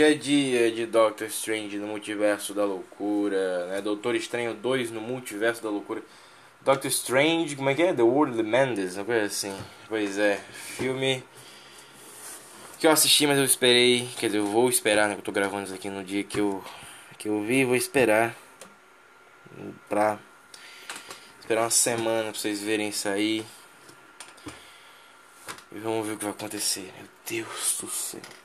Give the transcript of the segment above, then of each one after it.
Hoje é dia de Doctor Strange no Multiverso da Loucura, né? Doutor Estranho 2 no Multiverso da Loucura. Doctor Strange, como é que é? The World Mendes, uma coisa assim. Pois é, filme que eu assisti, mas eu esperei, quer dizer, eu vou esperar, né? Eu tô gravando isso aqui no dia que eu, que eu vi, vou esperar pra esperar uma semana pra vocês verem isso aí. E vamos ver o que vai acontecer. Meu Deus do céu.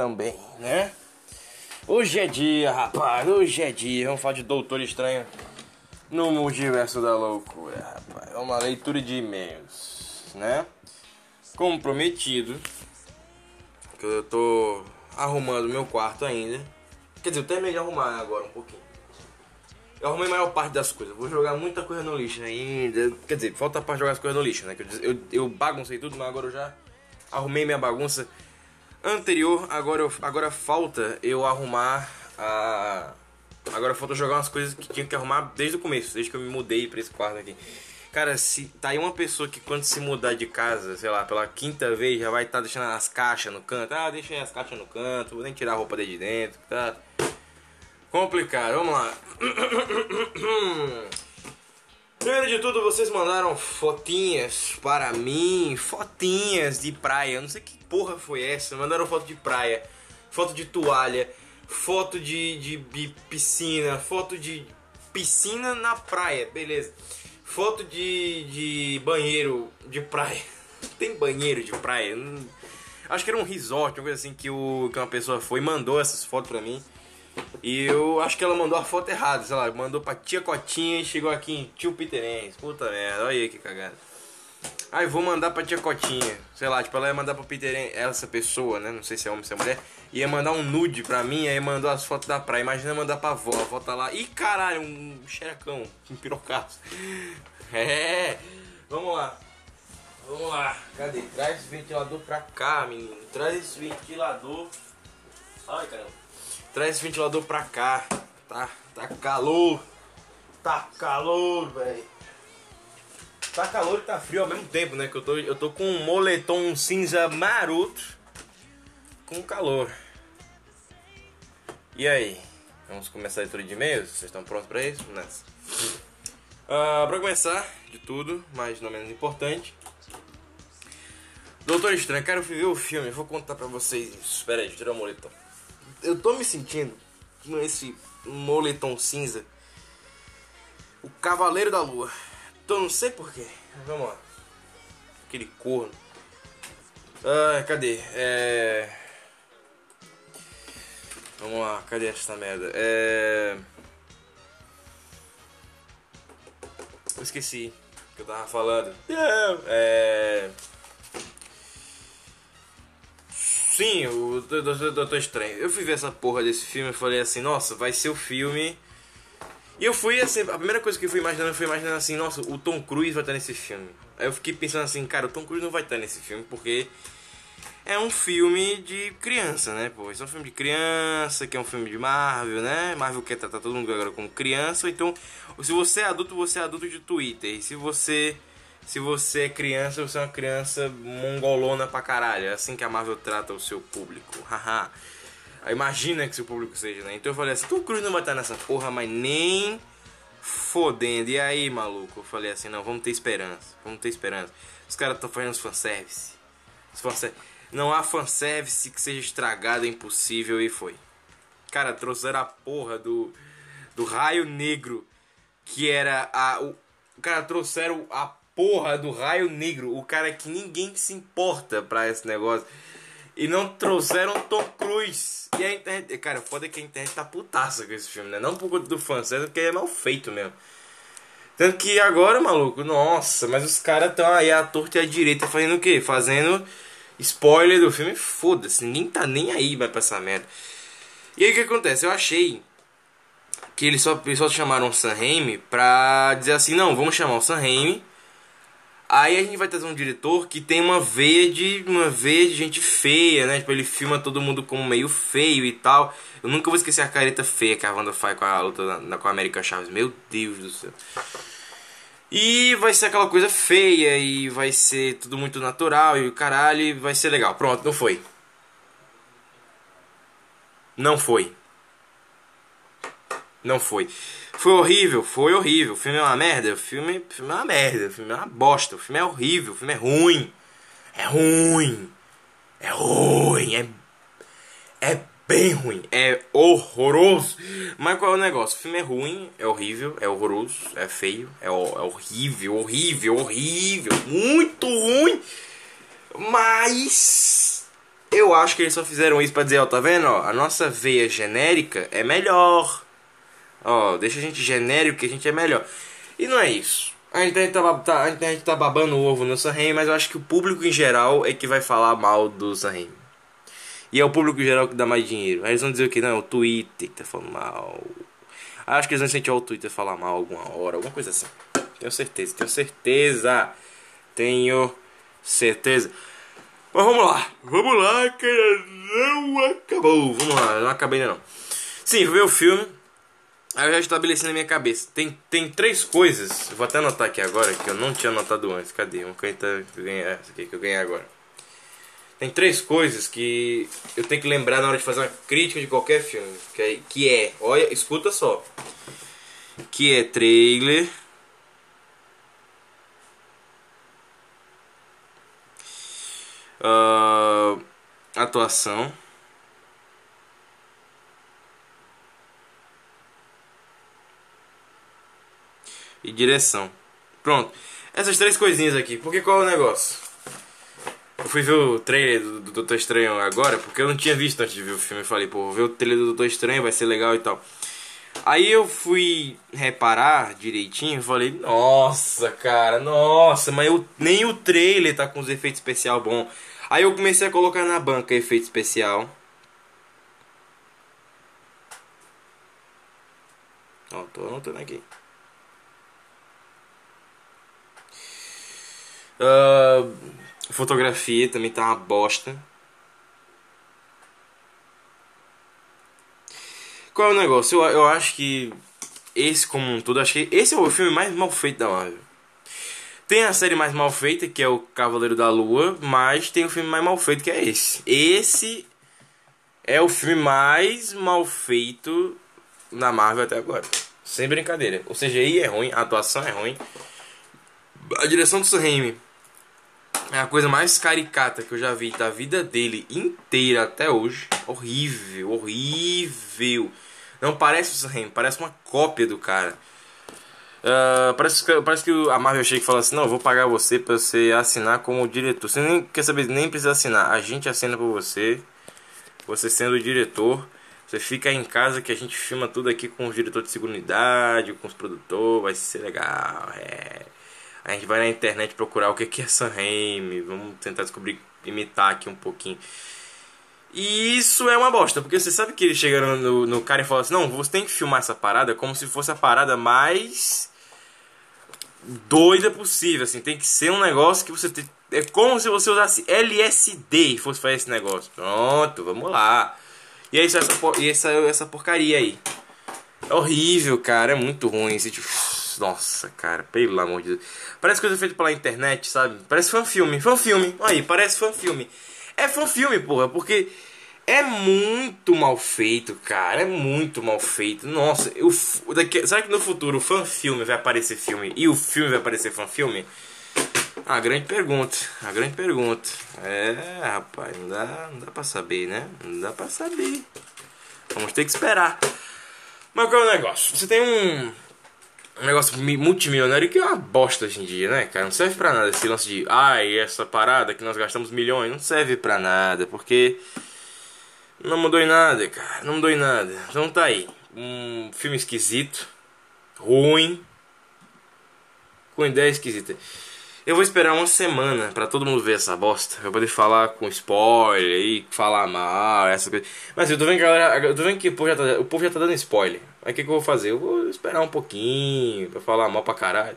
Também, né? Hoje é dia, rapaz, hoje é dia. Vamos falar de Doutor Estranho no Multiverso da Loucura, rapaz. É uma leitura de e-mails, né? Como prometido, que eu tô arrumando meu quarto ainda. Quer dizer, eu terminei de arrumar agora um pouquinho. Eu arrumei a maior parte das coisas. Vou jogar muita coisa no lixo ainda. Quer dizer, falta pra jogar as coisas no lixo, né? Eu, eu, eu baguncei tudo, mas agora eu já arrumei minha bagunça anterior. Agora, eu, agora falta eu arrumar a. Agora falta jogar umas coisas que tinha que arrumar desde o começo, desde que eu me mudei pra esse quarto aqui. Cara, se tá aí uma pessoa que quando se mudar de casa, sei lá, pela quinta vez já vai estar tá deixando as caixas no canto. Ah, deixa as caixas no canto, vou nem tirar a roupa de dentro, tá? Complicado, vamos lá. Primeiro de tudo, vocês mandaram fotinhas para mim, fotinhas de praia. Não sei que porra foi essa. Mandaram foto de praia, foto de toalha, foto de, de, de piscina, foto de piscina na praia, beleza. Foto de, de banheiro de praia. Tem banheiro de praia? Acho que era um resort, uma coisa assim que, o, que uma pessoa foi e mandou essas fotos pra mim. E eu acho que ela mandou a foto errada, sei lá, mandou pra tia Cotinha e chegou aqui em tio Peterens. Puta merda, olha aí que cagada. Aí vou mandar pra tia Cotinha, sei lá, tipo, ela ia mandar pra Peterens, essa pessoa, né? Não sei se é homem ou se é mulher, ia mandar um nude pra mim, aí mandou as fotos da praia. Imagina mandar pra avó, a avó tá lá. Ih, caralho, um xerecão, um pirocaço. É. Vamos lá. Vamos lá. Cadê? Traz esse ventilador pra cá, menino. Traz esse ventilador. Ai, caramba. Traz esse ventilador pra cá. Tá, tá calor. Tá calor, velho. Tá calor e tá frio ao mesmo tempo, né? Que eu tô, eu tô com um moletom cinza maroto. Com calor. E aí? Vamos começar a leitura de e-mails? Vocês estão prontos pra isso? Nessa. Uh, pra começar, de tudo, mas não menos importante. Doutor Estranho, fui ver o filme, vou contar pra vocês. Espera aí, tirar o moletom. Eu tô me sentindo com esse moletom cinza. O Cavaleiro da Lua. Tô não sei porquê. Vamos lá. Aquele corno. Ah, cadê? É. Vamos lá, cadê essa merda? É. Eu esqueci o que eu tava falando. É. Sim, o Doutor Estranho. Eu fui ver essa porra desse filme e falei assim, nossa, vai ser o filme. E eu fui assim, a primeira coisa que eu fui imaginando foi imaginando assim, nossa, o Tom Cruise vai estar nesse filme. Aí eu fiquei pensando assim, cara, o Tom Cruise não vai estar nesse filme porque é um filme de criança, né? Pô, esse é um filme de criança, que é um filme de Marvel, né? Marvel quer tratar todo mundo agora como criança, então se você é adulto, você é adulto de Twitter. E se você se você é criança, você é uma criança mongolona pra caralho. É assim que a Marvel trata o seu público. Haha. Imagina que seu público seja, né? Então eu falei assim, Tom Cruise não vai estar nessa porra, mas nem fodendo. E aí, maluco? Eu falei assim, não, vamos ter esperança. Vamos ter esperança. Os caras estão fazendo os fanservice. Os fanservice. Não há fanservice que seja estragado, é impossível, e foi. Cara, trouxeram a porra do, do raio negro, que era a. O, cara, trouxeram a porra do raio negro, o cara que ninguém se importa pra esse negócio. E não trouxeram Tom Cruise. E a internet. Cara, foda é que a internet tá putaça com esse filme, né? Não por conta do fanservice, porque é mal feito mesmo. Tanto que agora, maluco, nossa, mas os caras estão aí à torta e à direita fazendo o quê? Fazendo Spoiler do filme, foda-se, ninguém tá nem aí vai pra essa merda. E aí o que acontece? Eu achei que eles só, eles só chamaram o Sam Raimi pra dizer assim, não, vamos chamar o Sam Raimi. Aí a gente vai trazer um diretor que tem uma veia de uma veia de gente feia, né? Tipo, ele filma todo mundo como meio feio e tal. Eu nunca vou esquecer a careta feia que a Wanda faz com a luta na, com a América Chaves. Meu Deus do céu. E vai ser aquela coisa feia e vai ser tudo muito natural e o caralho vai ser legal. Pronto, não foi. Não foi. Não foi. Foi horrível, foi horrível. O filme é uma merda, o filme, filme é uma merda, o filme é uma bosta, o filme é horrível, o filme é ruim. É ruim. É ruim, é é bem ruim, é horroroso. Mas qual é o negócio? O filme é ruim, é horrível, é horroroso, é feio, é, é horrível, horrível, horrível, muito ruim. Mas eu acho que eles só fizeram isso pra dizer, ó, tá vendo? Ó, a nossa veia genérica é melhor. Ó, deixa a gente genérico que a gente é melhor. E não é isso. A internet tá, tá, a internet tá babando o ovo no Sanheim, mas eu acho que o público em geral é que vai falar mal do Sanheim. E é o público geral que dá mais dinheiro. Aí eles vão dizer que? Não, o Twitter que tá falando mal. Acho que eles vão incentivar o Twitter falar mal alguma hora, alguma coisa assim. Tenho certeza, tenho certeza. Tenho certeza. Mas vamos lá, vamos lá, que não acabou. Vamos lá, não acabei ainda não. Sim, ver o filme. Aí eu já estabeleci na minha cabeça. Tem, tem três coisas. Vou até anotar aqui agora que eu não tinha anotado antes. Cadê? Uma caneta que eu ganhei. Essa aqui que eu ganhei agora. Tem três coisas que eu tenho que lembrar na hora de fazer uma crítica de qualquer filme. Que é, que é olha, escuta só. Que é trailer. Uh, atuação. E direção. Pronto. Essas três coisinhas aqui. Porque qual é o negócio? Eu fui ver o trailer do, do Doutor Estranho agora, porque eu não tinha visto antes de ver o filme. Eu falei, pô, vou ver o trailer do Doutor Estranho, vai ser legal e tal. Aí eu fui reparar direitinho falei, nossa, cara, nossa, mas eu, nem o trailer tá com os efeitos especial bom. Aí eu comecei a colocar na banca efeito especial. Ó, tô anotando aqui. Uh, fotografia também tá uma bosta. Qual é o negócio? Eu, eu acho que esse como um todo, acho que esse é o filme mais mal feito da Marvel. Tem a série mais mal feita, que é o Cavaleiro da Lua, mas tem o filme mais mal feito, que é esse. Esse é o filme mais mal feito na Marvel até agora. Sem brincadeira. O CGI é ruim, a atuação é ruim. A direção do Sam é a coisa mais caricata que eu já vi da vida dele inteira até hoje. Horrível, horrível. Não parece o Sam parece uma cópia do cara. Uh, parece, parece que a Marvel chega e fala assim: Não, eu vou pagar você pra você assinar como diretor. Você nem quer saber, nem precisa assinar. A gente assina por você. Você sendo o diretor. Você fica em casa que a gente filma tudo aqui com o diretor de segunda com os produtores. Vai ser legal. É. A gente vai na internet procurar o que é Sam Raimi. Vamos tentar descobrir, imitar aqui um pouquinho. E isso é uma bosta, porque você sabe que ele chega no, no cara e fala assim: Não, você tem que filmar essa parada como se fosse a parada mais doida possível, assim, tem que ser um negócio que você tem, é como se você usasse LSD e fosse fazer esse negócio. Pronto, vamos lá. E é isso, essa, e essa, essa porcaria aí. É horrível, cara, é muito ruim. Esse tipo, nossa, cara, pelo amor de Deus. Parece coisa feita pela internet, sabe? Parece fã-filme, fã-filme. Aí, parece fã-filme. É fã-filme, porra, porque é muito mal feito, cara. É muito mal feito. Nossa, eu, daqui, será que no futuro o fã-filme vai aparecer filme e o filme vai aparecer fã-filme? A grande pergunta, a grande pergunta. É, rapaz, não dá, não dá pra saber, né? Não dá pra saber. Vamos ter que esperar. Mas qual é o negócio? Você tem um, um negócio multimilionário que é uma bosta hoje em dia, né, cara? Não serve pra nada esse lance de, ai, essa parada que nós gastamos milhões, não serve pra nada, porque não mudou em nada, cara. Não mudou em nada. Então tá aí. Um filme esquisito. Ruim. Com ideia esquisita. Eu vou esperar uma semana para todo mundo ver essa bosta. Pra poder falar com spoiler e falar mal, essa coisa. Mas eu tô vendo que galera. Eu tô vendo que o povo já tá, o povo já tá dando spoiler. Aí o que, que eu vou fazer? Eu vou esperar um pouquinho pra falar mal pra caralho.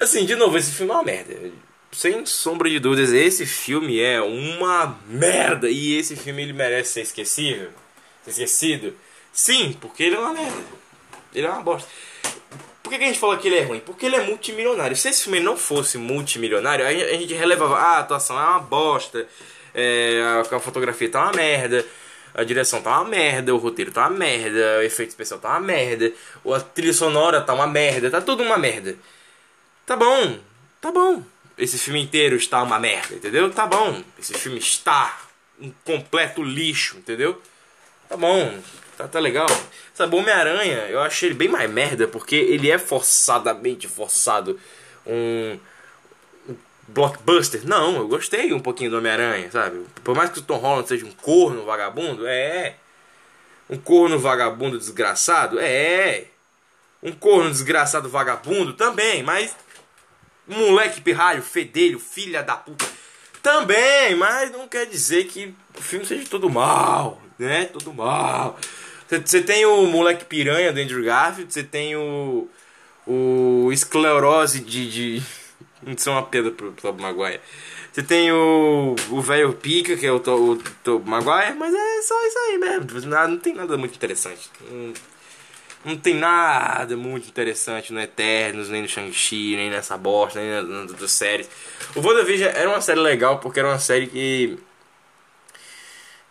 Assim, de novo, esse filme é uma merda sem sombra de dúvidas, esse filme é uma merda. E esse filme ele merece ser esquecível. Ser esquecido. Sim, porque ele é uma merda. Ele é uma bosta. Por que, a gente fala que ele é ruim? Porque ele é multimilionário. Se esse filme não fosse multimilionário, a gente relevava, ah, a atuação é uma bosta, é, a, fotografia tá uma merda, a direção tá uma merda, o roteiro tá uma merda, o efeito especial tá uma merda, a trilha sonora tá uma merda, tá tudo uma merda. Tá bom, tá bom esse filme inteiro está uma merda, entendeu? Tá bom, esse filme está um completo lixo, entendeu? Tá bom, tá, tá legal. Sabe, Homem-Aranha, eu achei ele bem mais merda, porque ele é forçadamente forçado um, um blockbuster. Não, eu gostei um pouquinho do Homem-Aranha, sabe? Por mais que o Tom Holland seja um corno vagabundo, é. Um corno vagabundo desgraçado, é. Um corno desgraçado vagabundo também, mas moleque pirralho, fedelho, filha da puta. Também, mas não quer dizer que o filme seja todo mal, né? Todo mal. Você tem o moleque piranha do Andrew Garfield, você tem o. o esclerose de. de não ser uma pedra pro Tobey Maguire. Você tem o. o velho pica, que é o Tobey Maguire, mas é só isso aí mesmo. Não tem nada muito interessante. Não não tem nada muito interessante no Eternos, nem no Shang-Chi, nem nessa bosta, nem nas outras séries. O WandaVision era uma série legal porque era uma série que.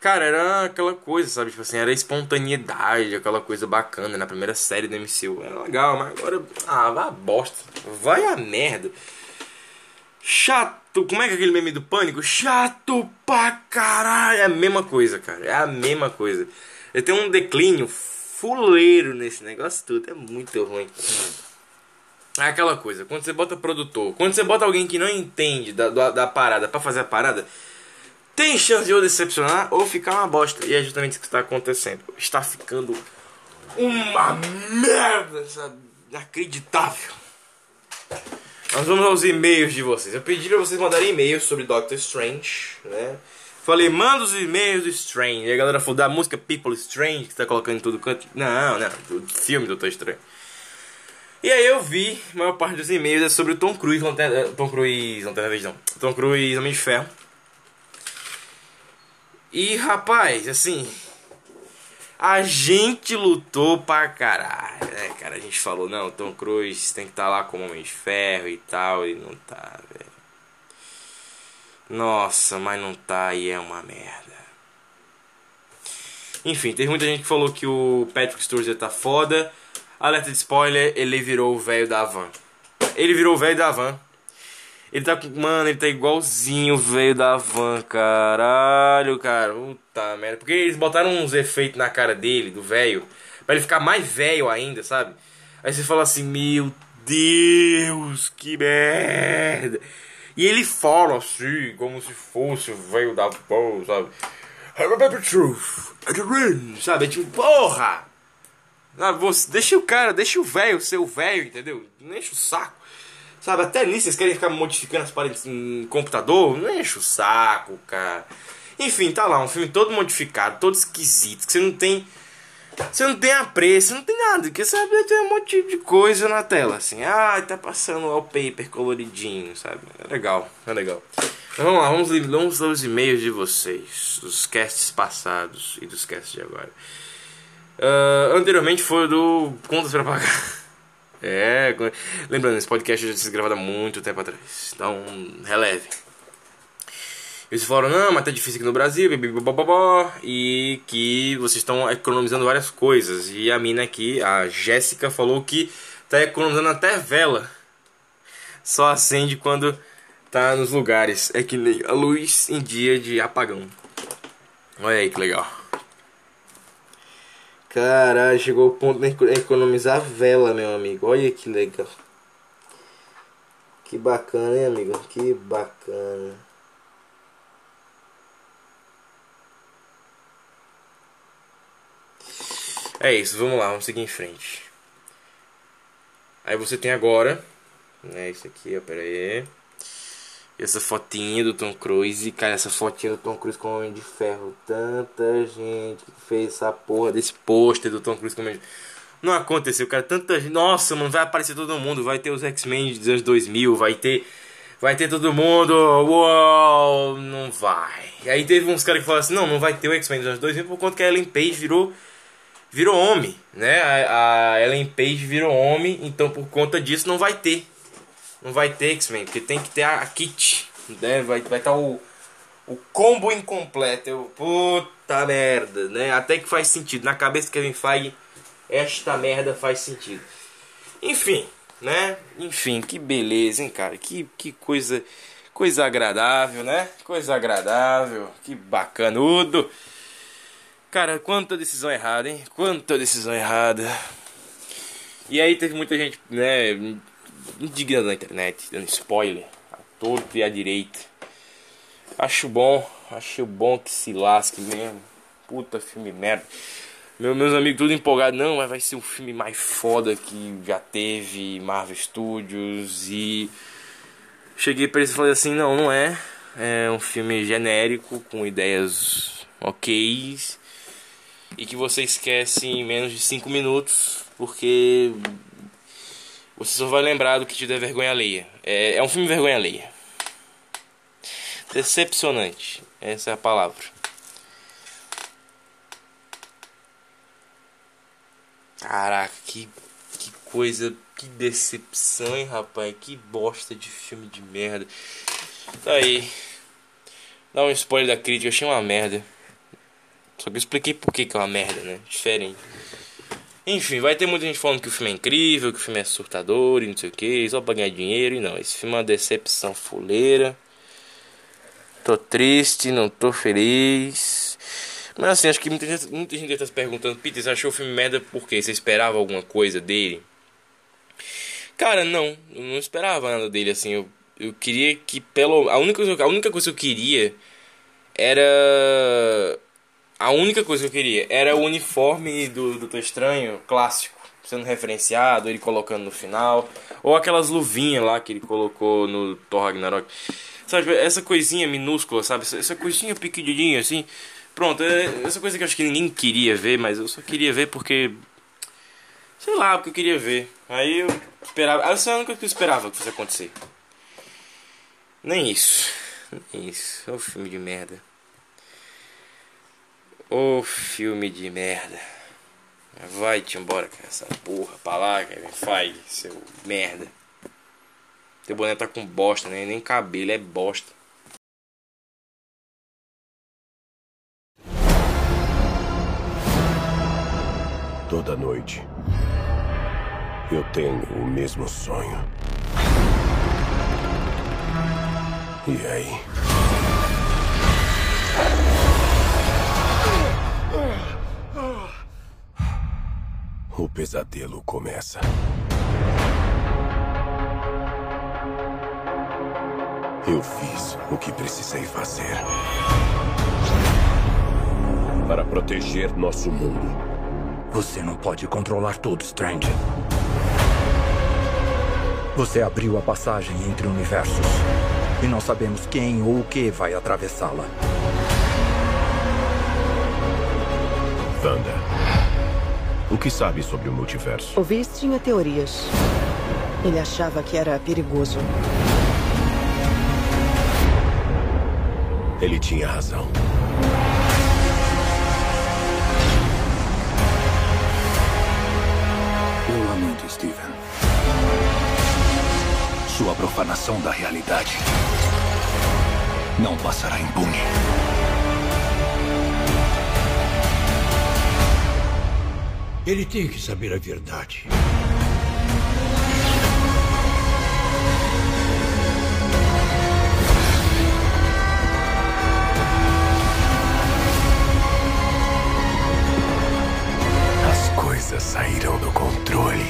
Cara, era aquela coisa, sabe? Tipo assim, era espontaneidade, aquela coisa bacana na primeira série do MCU. Era legal, mas agora. Ah, vai a bosta. Vai a merda. Chato. Como é que é aquele meme do pânico? Chato pra caralho. É a mesma coisa, cara. É a mesma coisa. Ele tem um declínio fuleiro nesse negócio tudo. É muito ruim. É aquela coisa, quando você bota produtor, quando você bota alguém que não entende da, da, da parada para fazer a parada, tem chance de ou decepcionar ou ficar uma bosta. E é justamente isso que está acontecendo. Está ficando uma merda, sabe? Inacreditável. Nós vamos aos e-mails de vocês. Eu pedi para vocês mandarem e-mails sobre Doctor Strange, né? Falei, manda os e-mails do Strange. E a galera falou da música People Strange, que tá colocando em todo canto. Não, não, do filme Doutor Estranho. E aí eu vi, a maior parte dos e-mails é sobre o Tom Cruise, Lanterna, Tom Cruise, Lanterna Verde não, Tom Cruise, Homem de Ferro. E rapaz, assim, a gente lutou pra caralho, né, cara? A gente falou, não, Tom Cruise tem que estar tá lá como Homem de Ferro e tal, e não tá, velho. Nossa, mas não tá e é uma merda. Enfim, teve muita gente que falou que o Patrick Sturzer tá foda. Alerta de spoiler, ele virou o velho da van. Ele virou o velho da van. Ele tá, mano, ele tá igualzinho o velho da van, caralho, cara. Puta merda. Porque eles botaram uns efeitos na cara dele, do velho, pra ele ficar mais velho ainda, sabe? Aí você fala assim, meu Deus, que merda. E ele fala assim, como se fosse o velho da van, sabe? Remember the truth, sabe? É tipo, porra! Ah, você, deixa o cara, deixa o velho ser o velho, entendeu? Não enche o saco. Sabe, até ali vocês querem ficar modificando as paredes em computador? Não enche o saco, cara. Enfim, tá lá, um filme todo modificado, todo esquisito, que você não tem. Você não tem apreço, não tem nada, porque sabe, tem um monte de coisa na tela, assim. Ah, tá passando wallpaper coloridinho, sabe? É legal, é legal. Mas vamos lá, vamos, vamos ler os e-mails de vocês, dos casts passados e dos casts de agora. Uh, anteriormente foi do Contas para Pagar. É, lembrando, esse podcast já tinha gravado há muito tempo atrás. Então, releve. Eles falaram, não, mas tá difícil aqui no Brasil, e que vocês estão economizando várias coisas. E a mina aqui, a Jéssica, falou que tá economizando até vela. Só acende quando tá nos lugares. É que nem a luz em dia de apagão. Olha aí que legal. Caralho, chegou o ponto de economizar vela, meu amigo. Olha que legal. Que bacana, hein, amigo? Que bacana. É isso, vamos lá, vamos seguir em frente. Aí você tem agora, né, isso aqui, ó, pera aí essa fotinha do Tom Cruise. Cara, essa fotinha do Tom Cruise com o Homem de Ferro. Tanta gente que fez essa porra desse pôster do Tom Cruise com o Homem de Não aconteceu, cara. Tanta gente. Nossa, mano, vai aparecer todo mundo. Vai ter os X-Men dos anos 2000. Vai ter. Vai ter todo mundo. Uou, não vai. E aí teve uns caras que falaram assim: não, não vai ter o X-Men dos anos 2000 por conta que a Ellen Page virou. Virou homem, né? A, a Ellen Page virou homem, então por conta disso não vai ter não vai ter X-Men, porque tem que ter a, kit, né? Vai estar vai tá o, o combo incompleto. Eu, puta merda, né? Até que faz sentido. Na cabeça do Kevin Feige, esta merda faz sentido. Enfim, né? Enfim, que beleza, hein, cara? Que, que coisa, coisa agradável, né? Coisa agradável, que bacanudo. Cara, quanta decisão errada, hein? Quanta decisão errada. E aí teve muita gente, né, indignado na internet, dando spoiler a torto e a direita. Acho bom, acho bom que se lasque mesmo. Puta filme merda. Meu, meus amigos tudo empolgado, não, mas vai ser o filme mais foda que já teve Marvel Studios e cheguei para eles e falei assim, não, não é. É um filme genérico com ideias ok e que você esquece em menos de 5 minutos porque você só vai lembrar do que te der vergonha alheia. É, é um filme vergonha alheia. Decepcionante. Essa é a palavra. Caraca, que, que coisa, que decepção, hein, rapaz? Que bosta de filme de merda. Tá aí. Dá um spoiler da crítica, eu achei uma merda. Só que eu expliquei por que, que é uma merda, né? Diferente. Enfim, vai ter muita gente falando que o filme é incrível, que o filme é surtador e não sei o que, só pra ganhar dinheiro. E não, esse filme é uma decepção fuleira. Tô triste, não tô feliz. Mas assim, acho que muita gente, muita gente tá se perguntando: Peter, você achou o filme merda por quê? Você esperava alguma coisa dele? Cara, não, eu não esperava nada dele assim. Eu, eu queria que, pelo. A única, a única coisa que eu queria era a única coisa que eu queria era o uniforme do Doutor Estranho clássico, sendo referenciado, ele colocando no final. Ou aquelas luvinhas lá que ele colocou no Thor Ragnarok. Sabe, essa coisinha minúscula, sabe? Essa coisinha pequenininha assim. Pronto, é essa coisa que eu acho que ninguém queria ver, mas eu só queria ver porque. Sei lá, porque eu queria ver. Aí eu esperava. Essa é a única que eu esperava que fosse acontecer. Nem isso. Nem isso. É um filme de merda. Ô oh, filme de merda. Vai-te embora com essa porra pra lá, Kevin Feige, seu merda. Teu boné tá com bosta, né? Nem cabelo, é bosta. Toda noite eu tenho o mesmo sonho. E aí? O pesadelo começa. Eu fiz o que precisei fazer. Para proteger nosso mundo. Você não pode controlar tudo, Strange. Você abriu a passagem entre universos. E não sabemos quem ou o que vai atravessá-la. Wanda, o que sabe sobre o multiverso? O Viz tinha teorias. Ele achava que era perigoso. Ele tinha razão. Eu lamento, Steven. Sua profanação da realidade não passará impune. Ele tem que saber a verdade. As coisas saíram do controle.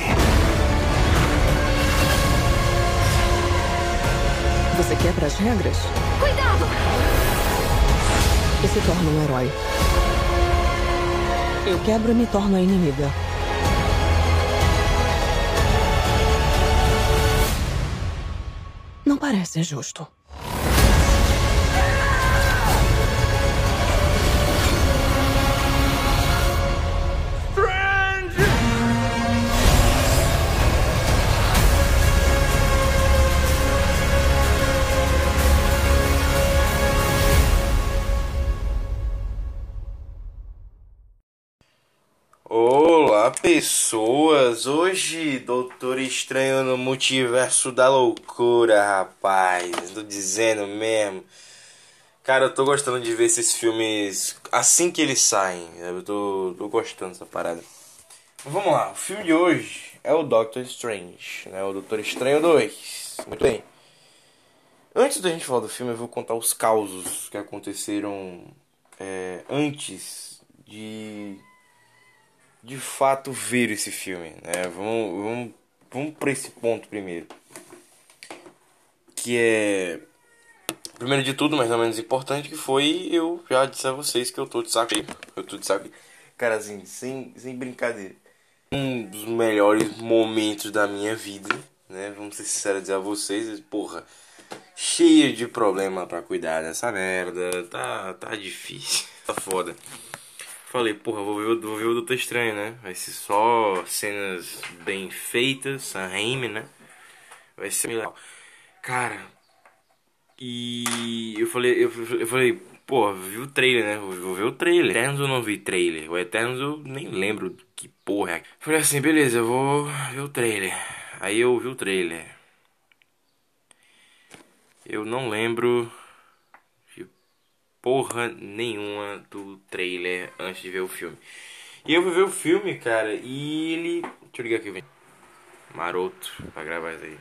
Você quebra as regras Cuidado! e se torna um herói. Eu quebro e me torno a inimiga. Não parece justo. Pessoas! Hoje, Doutor Estranho no Multiverso da Loucura, rapaz. Tô dizendo mesmo. Cara, eu tô gostando de ver esses filmes assim que eles saem. Eu tô, tô gostando dessa parada. Vamos lá, o filme de hoje é o Doctor Strange, né? O Doutor Estranho 2. Muito bem. Antes da gente falar do filme, eu vou contar os causos que aconteceram é, antes de de fato ver esse filme, né? Vamos, vamos, vamos para esse ponto primeiro. Que é. Primeiro de tudo, mas não menos importante, que foi eu já disse a vocês que eu tô de saco. Eu tô de saco. Cara, assim, sem, sem brincadeira. Um dos melhores momentos da minha vida, né? Vamos ser sinceros dizer a vocês, porra. Cheio de problema para cuidar dessa merda. Tá, tá difícil. Tá foda. Falei, porra, vou ver, vou ver o Doutor Estranho, né? Vai ser só cenas bem feitas, a Raimi, né? Vai ser legal. Cara, e eu falei, eu, eu falei, pô, vi o trailer, né? Vou, vou ver o trailer. Eternos eu não vi trailer. O Eternos eu nem lembro que porra é. Falei assim, beleza, eu vou ver o trailer. Aí eu vi o trailer. Eu não lembro porra nenhuma do trailer antes de ver o filme. E eu fui ver o filme, cara, e ele. Deixa eu ligar aqui, vem. Maroto, pra gravar isso aí.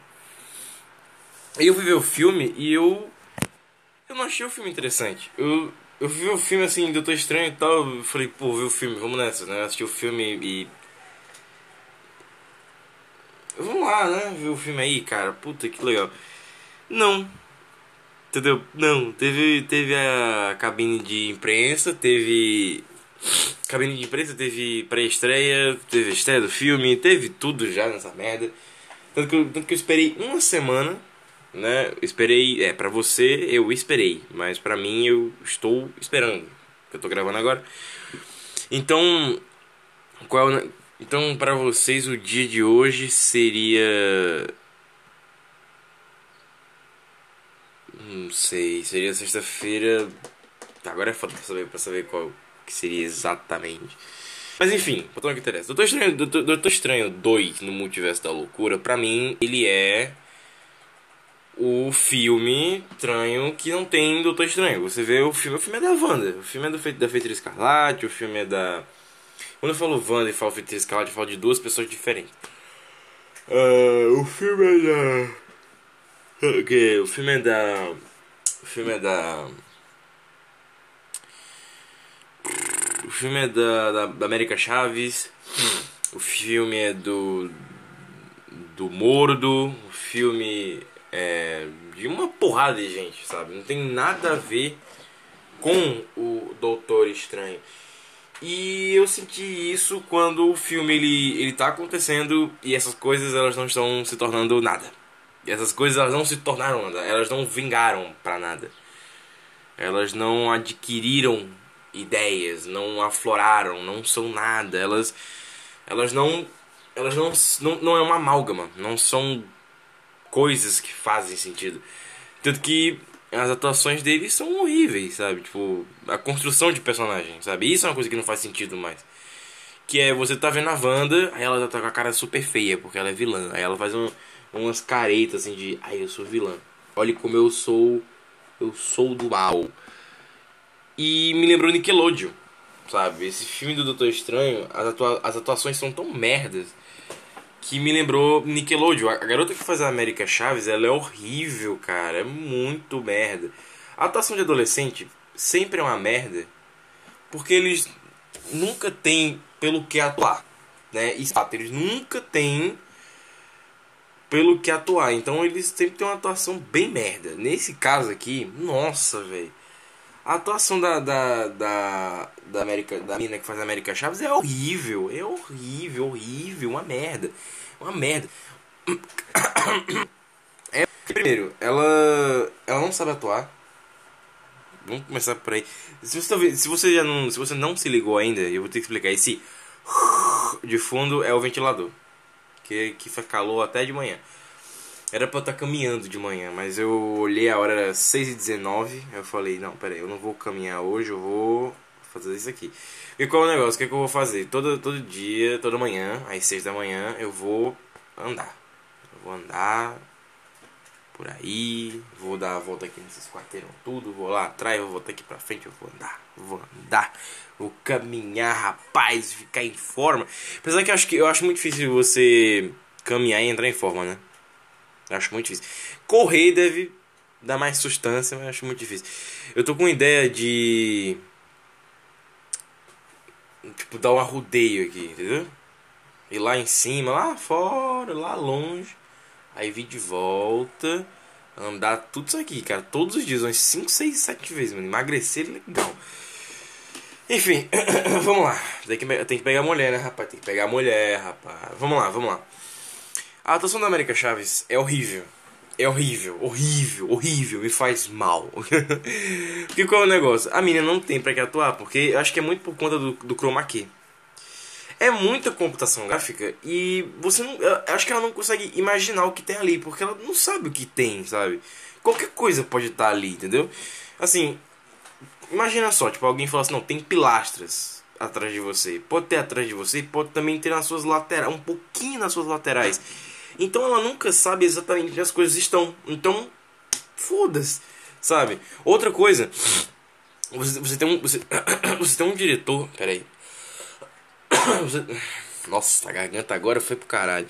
E eu fui ver o filme e eu. Eu não achei o filme interessante. Eu, eu vi o filme assim, Doutor Estranho e tal. Eu falei, pô, vi o filme, vamos nessa, né? Assisti o filme e. Vamos lá, né? Ver o filme aí, cara. Puta que legal. Não, Entendeu? Não, teve, teve a cabine de imprensa, teve. Cabine de imprensa, teve pré-estreia, teve estreia do filme, teve tudo já nessa merda. Tanto que, eu, tanto que eu esperei uma semana, né? Esperei, é, pra você eu esperei, mas pra mim eu estou esperando, que eu tô gravando agora. Então, qual, Então, para vocês, o dia de hoje seria. Não sei, seria sexta-feira. Agora é foda pra saber, pra saber qual que seria exatamente. Mas enfim, botando o que interessa. Doutor Estranho, Doutor, Doutor Estranho 2 no Multiverso da Loucura, pra mim, ele é o filme estranho que não tem Doutor Estranho. Você vê o filme, o filme é da Wanda, o filme é do, da Feiticeira Escarlate, o filme é da. Quando eu falo Wanda e falo Feiticeira Escarlate, eu falo de duas pessoas diferentes. Uh, o filme é da. Okay, o filme é da. O filme é da. O filme é da, da, da América Chaves. O filme é do. Do Mordo. O filme é, de uma porrada de gente, sabe? Não tem nada a ver com o Doutor Estranho. E eu senti isso quando o filme ele, ele tá acontecendo e essas coisas elas não estão se tornando nada. E essas coisas elas não se tornaram nada, elas não vingaram para nada. Elas não adquiriram ideias, não afloraram, não são nada. Elas elas não elas não não, não é uma amálgama, não são coisas que fazem sentido. Tanto que as atuações dele são horríveis, sabe? Tipo, a construção de personagem, sabe? Isso é uma coisa que não faz sentido mais. Que é você tá vendo a Wanda, aí ela tá com a cara super feia, porque ela é vilã. Aí ela faz um, umas caretas assim de, ai, eu sou vilã. Olhe como eu sou, eu sou do mal. E me lembrou Nickelodeon, sabe? Esse filme do Doutor Estranho, as, atua as atuações são tão merdas que me lembrou Nickelodeon. A garota que faz a América Chaves, ela é horrível, cara. É muito merda. A atuação de adolescente sempre é uma merda. Porque eles nunca têm pelo que atuar. Né? E eles nunca têm pelo que atuar. Então eles sempre têm uma atuação bem merda. Nesse caso aqui, nossa, velho. A atuação da, da, da, da América, da mina que faz a América Chaves é horrível. É horrível, horrível, uma merda. Uma merda. É, primeiro, ela ela não sabe atuar. Vamos começar por aí. Se você, tá se você já não, se você não se ligou ainda, eu vou ter que explicar esse de fundo é o ventilador, que que faz calor até de manhã. Era pra eu estar caminhando de manhã, mas eu olhei a hora, era 6h19. Eu falei: Não, peraí, eu não vou caminhar hoje, eu vou fazer isso aqui. E qual é o negócio? O que, é que eu vou fazer? Todo, todo dia, toda manhã, às 6 da manhã, eu vou andar. Eu vou andar por aí, vou dar a volta aqui nesses quarteirão tudo, vou lá atrás, vou voltar aqui pra frente, eu vou andar, vou andar, vou caminhar, rapaz, ficar em forma. Apesar que eu acho que eu acho muito difícil você caminhar e entrar em forma, né? Eu acho muito difícil. Correr deve dar mais sustância, mas eu acho muito difícil. Eu tô com ideia de. Tipo, dar um arrudeio aqui, entendeu? Lá em cima, lá fora, lá longe. Aí vir de volta. Andar tudo isso aqui, cara. Todos os dias, umas 5, 6, 7 vezes, mano. Emagrecer legal. Enfim, vamos lá. Tem que, tem que pegar a mulher, né, rapaz? Tem que pegar a mulher, rapaz. Vamos lá, vamos lá. A atuação da América Chaves é horrível. É horrível, horrível, horrível, me faz mal. porque qual é o negócio? A menina não tem pra que atuar, porque eu acho que é muito por conta do, do chroma key. É muita computação gráfica e você não. Acho que ela não consegue imaginar o que tem ali, porque ela não sabe o que tem, sabe? Qualquer coisa pode estar ali, entendeu? Assim, imagina só, tipo, alguém fala assim, não, tem pilastras atrás de você. Pode ter atrás de você, pode também ter nas suas laterais, um pouquinho nas suas laterais. Então ela nunca sabe exatamente onde as coisas estão. Então, foda-se, sabe? Outra coisa, você, você tem um você, você tem um diretor, peraí. Nossa, a garganta agora foi pro caralho.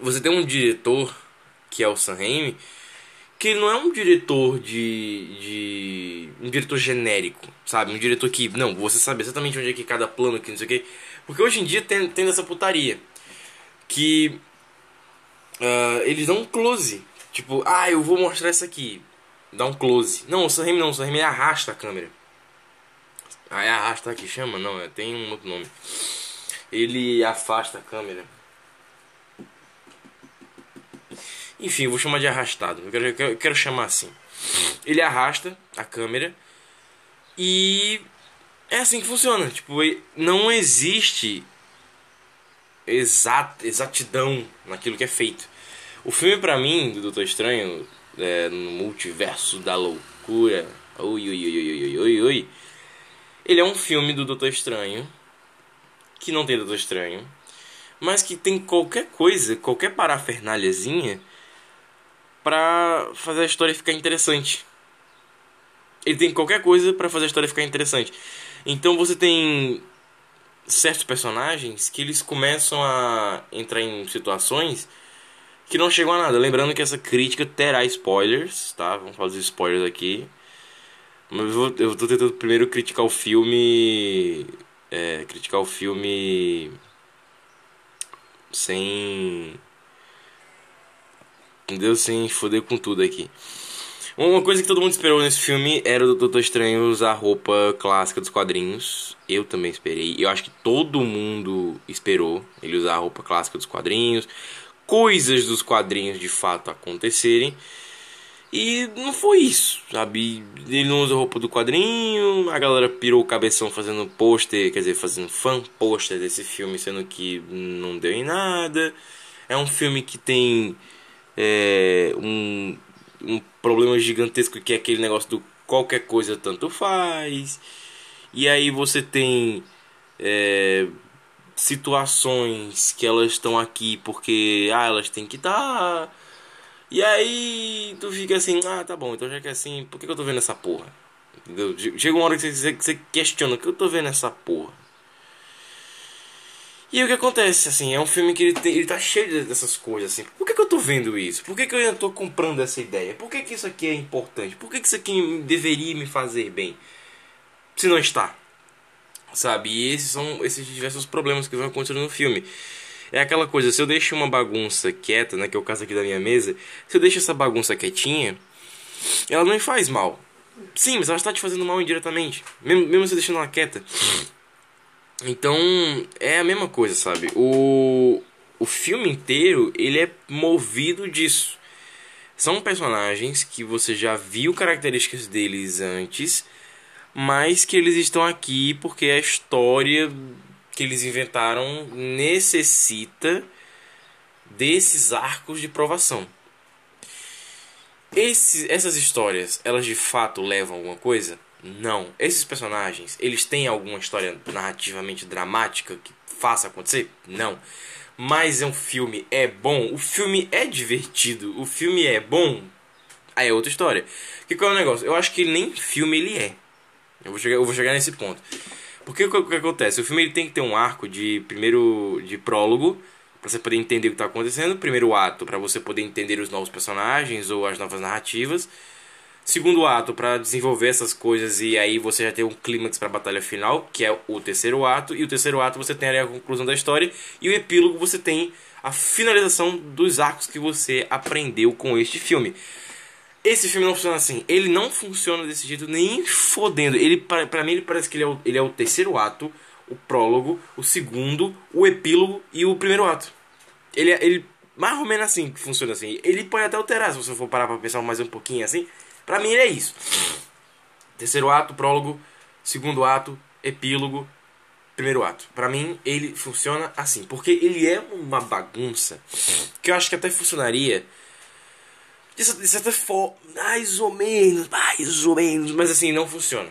Você tem um diretor que é o Sam Raimi, que não é um diretor de, de um diretor genérico, sabe? Um diretor que não, você sabe exatamente onde é que cada plano que não sei o que, porque hoje em dia tem, tem essa putaria que uh, eles dão um close. Tipo, ah, eu vou mostrar isso aqui. Dá um close. Não, o Sam Raimi não, o Sam Raimi arrasta a câmera. Ah, é arrasta que chama? Não, é, tem um outro nome. Ele afasta a câmera. Enfim, vou chamar de arrastado. Eu quero, eu quero, eu quero chamar assim. Ele arrasta a câmera e é assim que funciona. Tipo, não existe exat, exatidão naquilo que é feito. O filme, pra mim, do Doutor Estranho, é, no multiverso da loucura, ui, ui, ui, ui, ui, ui, ele é um filme do Doutor Estranho, que não tem Doutor Estranho, mas que tem qualquer coisa, qualquer parafernalhazinha pra fazer a história ficar interessante. Ele tem qualquer coisa para fazer a história ficar interessante. Então você tem certos personagens que eles começam a entrar em situações que não chegam a nada. Lembrando que essa crítica terá spoilers, tá? Vamos fazer spoilers aqui. Mas eu, eu tô tentando primeiro criticar o filme. É, criticar o filme. Sem. Entendeu? Sem foder com tudo aqui. Uma coisa que todo mundo esperou nesse filme era o Doutor Estranho usar a roupa clássica dos quadrinhos. Eu também esperei. Eu acho que todo mundo esperou ele usar a roupa clássica dos quadrinhos coisas dos quadrinhos de fato acontecerem. E não foi isso, sabe? Ele não usa roupa do quadrinho, a galera pirou o cabeção fazendo pôster, quer dizer, fazendo fan pôster desse filme, sendo que não deu em nada. É um filme que tem é, um, um problema gigantesco que é aquele negócio do qualquer coisa tanto faz. E aí você tem é, situações que elas estão aqui porque ah, elas têm que estar. Tá. E aí tu fica assim, ah, tá bom, então já que é assim, por que, que eu tô vendo essa porra? Entendeu? Chega uma hora que você, você questiona, o que eu tô vendo essa porra? E o que acontece, assim, é um filme que ele, tem, ele tá cheio dessas coisas, assim. Por que, que eu tô vendo isso? Por que, que eu ainda tô comprando essa ideia? Por que, que isso aqui é importante? Por que, que isso aqui deveria me fazer bem? Se não está sabe? E esses são esses diversos problemas que vão acontecendo no filme. É aquela coisa, se eu deixo uma bagunça quieta, né, que é o caso aqui da minha mesa, se eu deixo essa bagunça quietinha, ela não me faz mal. Sim, mas ela está te fazendo mal indiretamente, mesmo, mesmo você deixando ela quieta. Então, é a mesma coisa, sabe? O, o filme inteiro, ele é movido disso. São personagens que você já viu características deles antes mas que eles estão aqui porque a história que eles inventaram necessita desses arcos de provação. Esse, essas histórias, elas de fato levam alguma coisa? Não. Esses personagens, eles têm alguma história narrativamente dramática que faça acontecer? Não. Mas é um filme, é bom, o filme é divertido, o filme é bom, aí é outra história. Que qual é o negócio? Eu acho que nem filme ele é. Eu vou chegar, eu vou chegar nesse ponto. Porque o que, que acontece? O filme ele tem que ter um arco de primeiro de prólogo para você poder entender o que está acontecendo. Primeiro ato para você poder entender os novos personagens ou as novas narrativas. Segundo ato para desenvolver essas coisas e aí você já tem um clímax para a batalha final, que é o terceiro ato. E o terceiro ato você tem a conclusão da história e o epílogo você tem a finalização dos arcos que você aprendeu com este filme. Esse filme não funciona assim. Ele não funciona desse jeito nem fodendo. Ele, pra mim, ele parece que ele é, o, ele é o terceiro ato, o prólogo, o segundo, o epílogo e o primeiro ato. Ele, é, ele mais ou menos assim que funciona assim. Ele pode até alterar se você for parar pra pensar mais um pouquinho assim. Pra mim, ele é isso: terceiro ato, prólogo, segundo ato, epílogo, primeiro ato. Pra mim, ele funciona assim. Porque ele é uma bagunça que eu acho que até funcionaria de certa forma, mais ou menos, mais ou menos, mas assim, não funciona.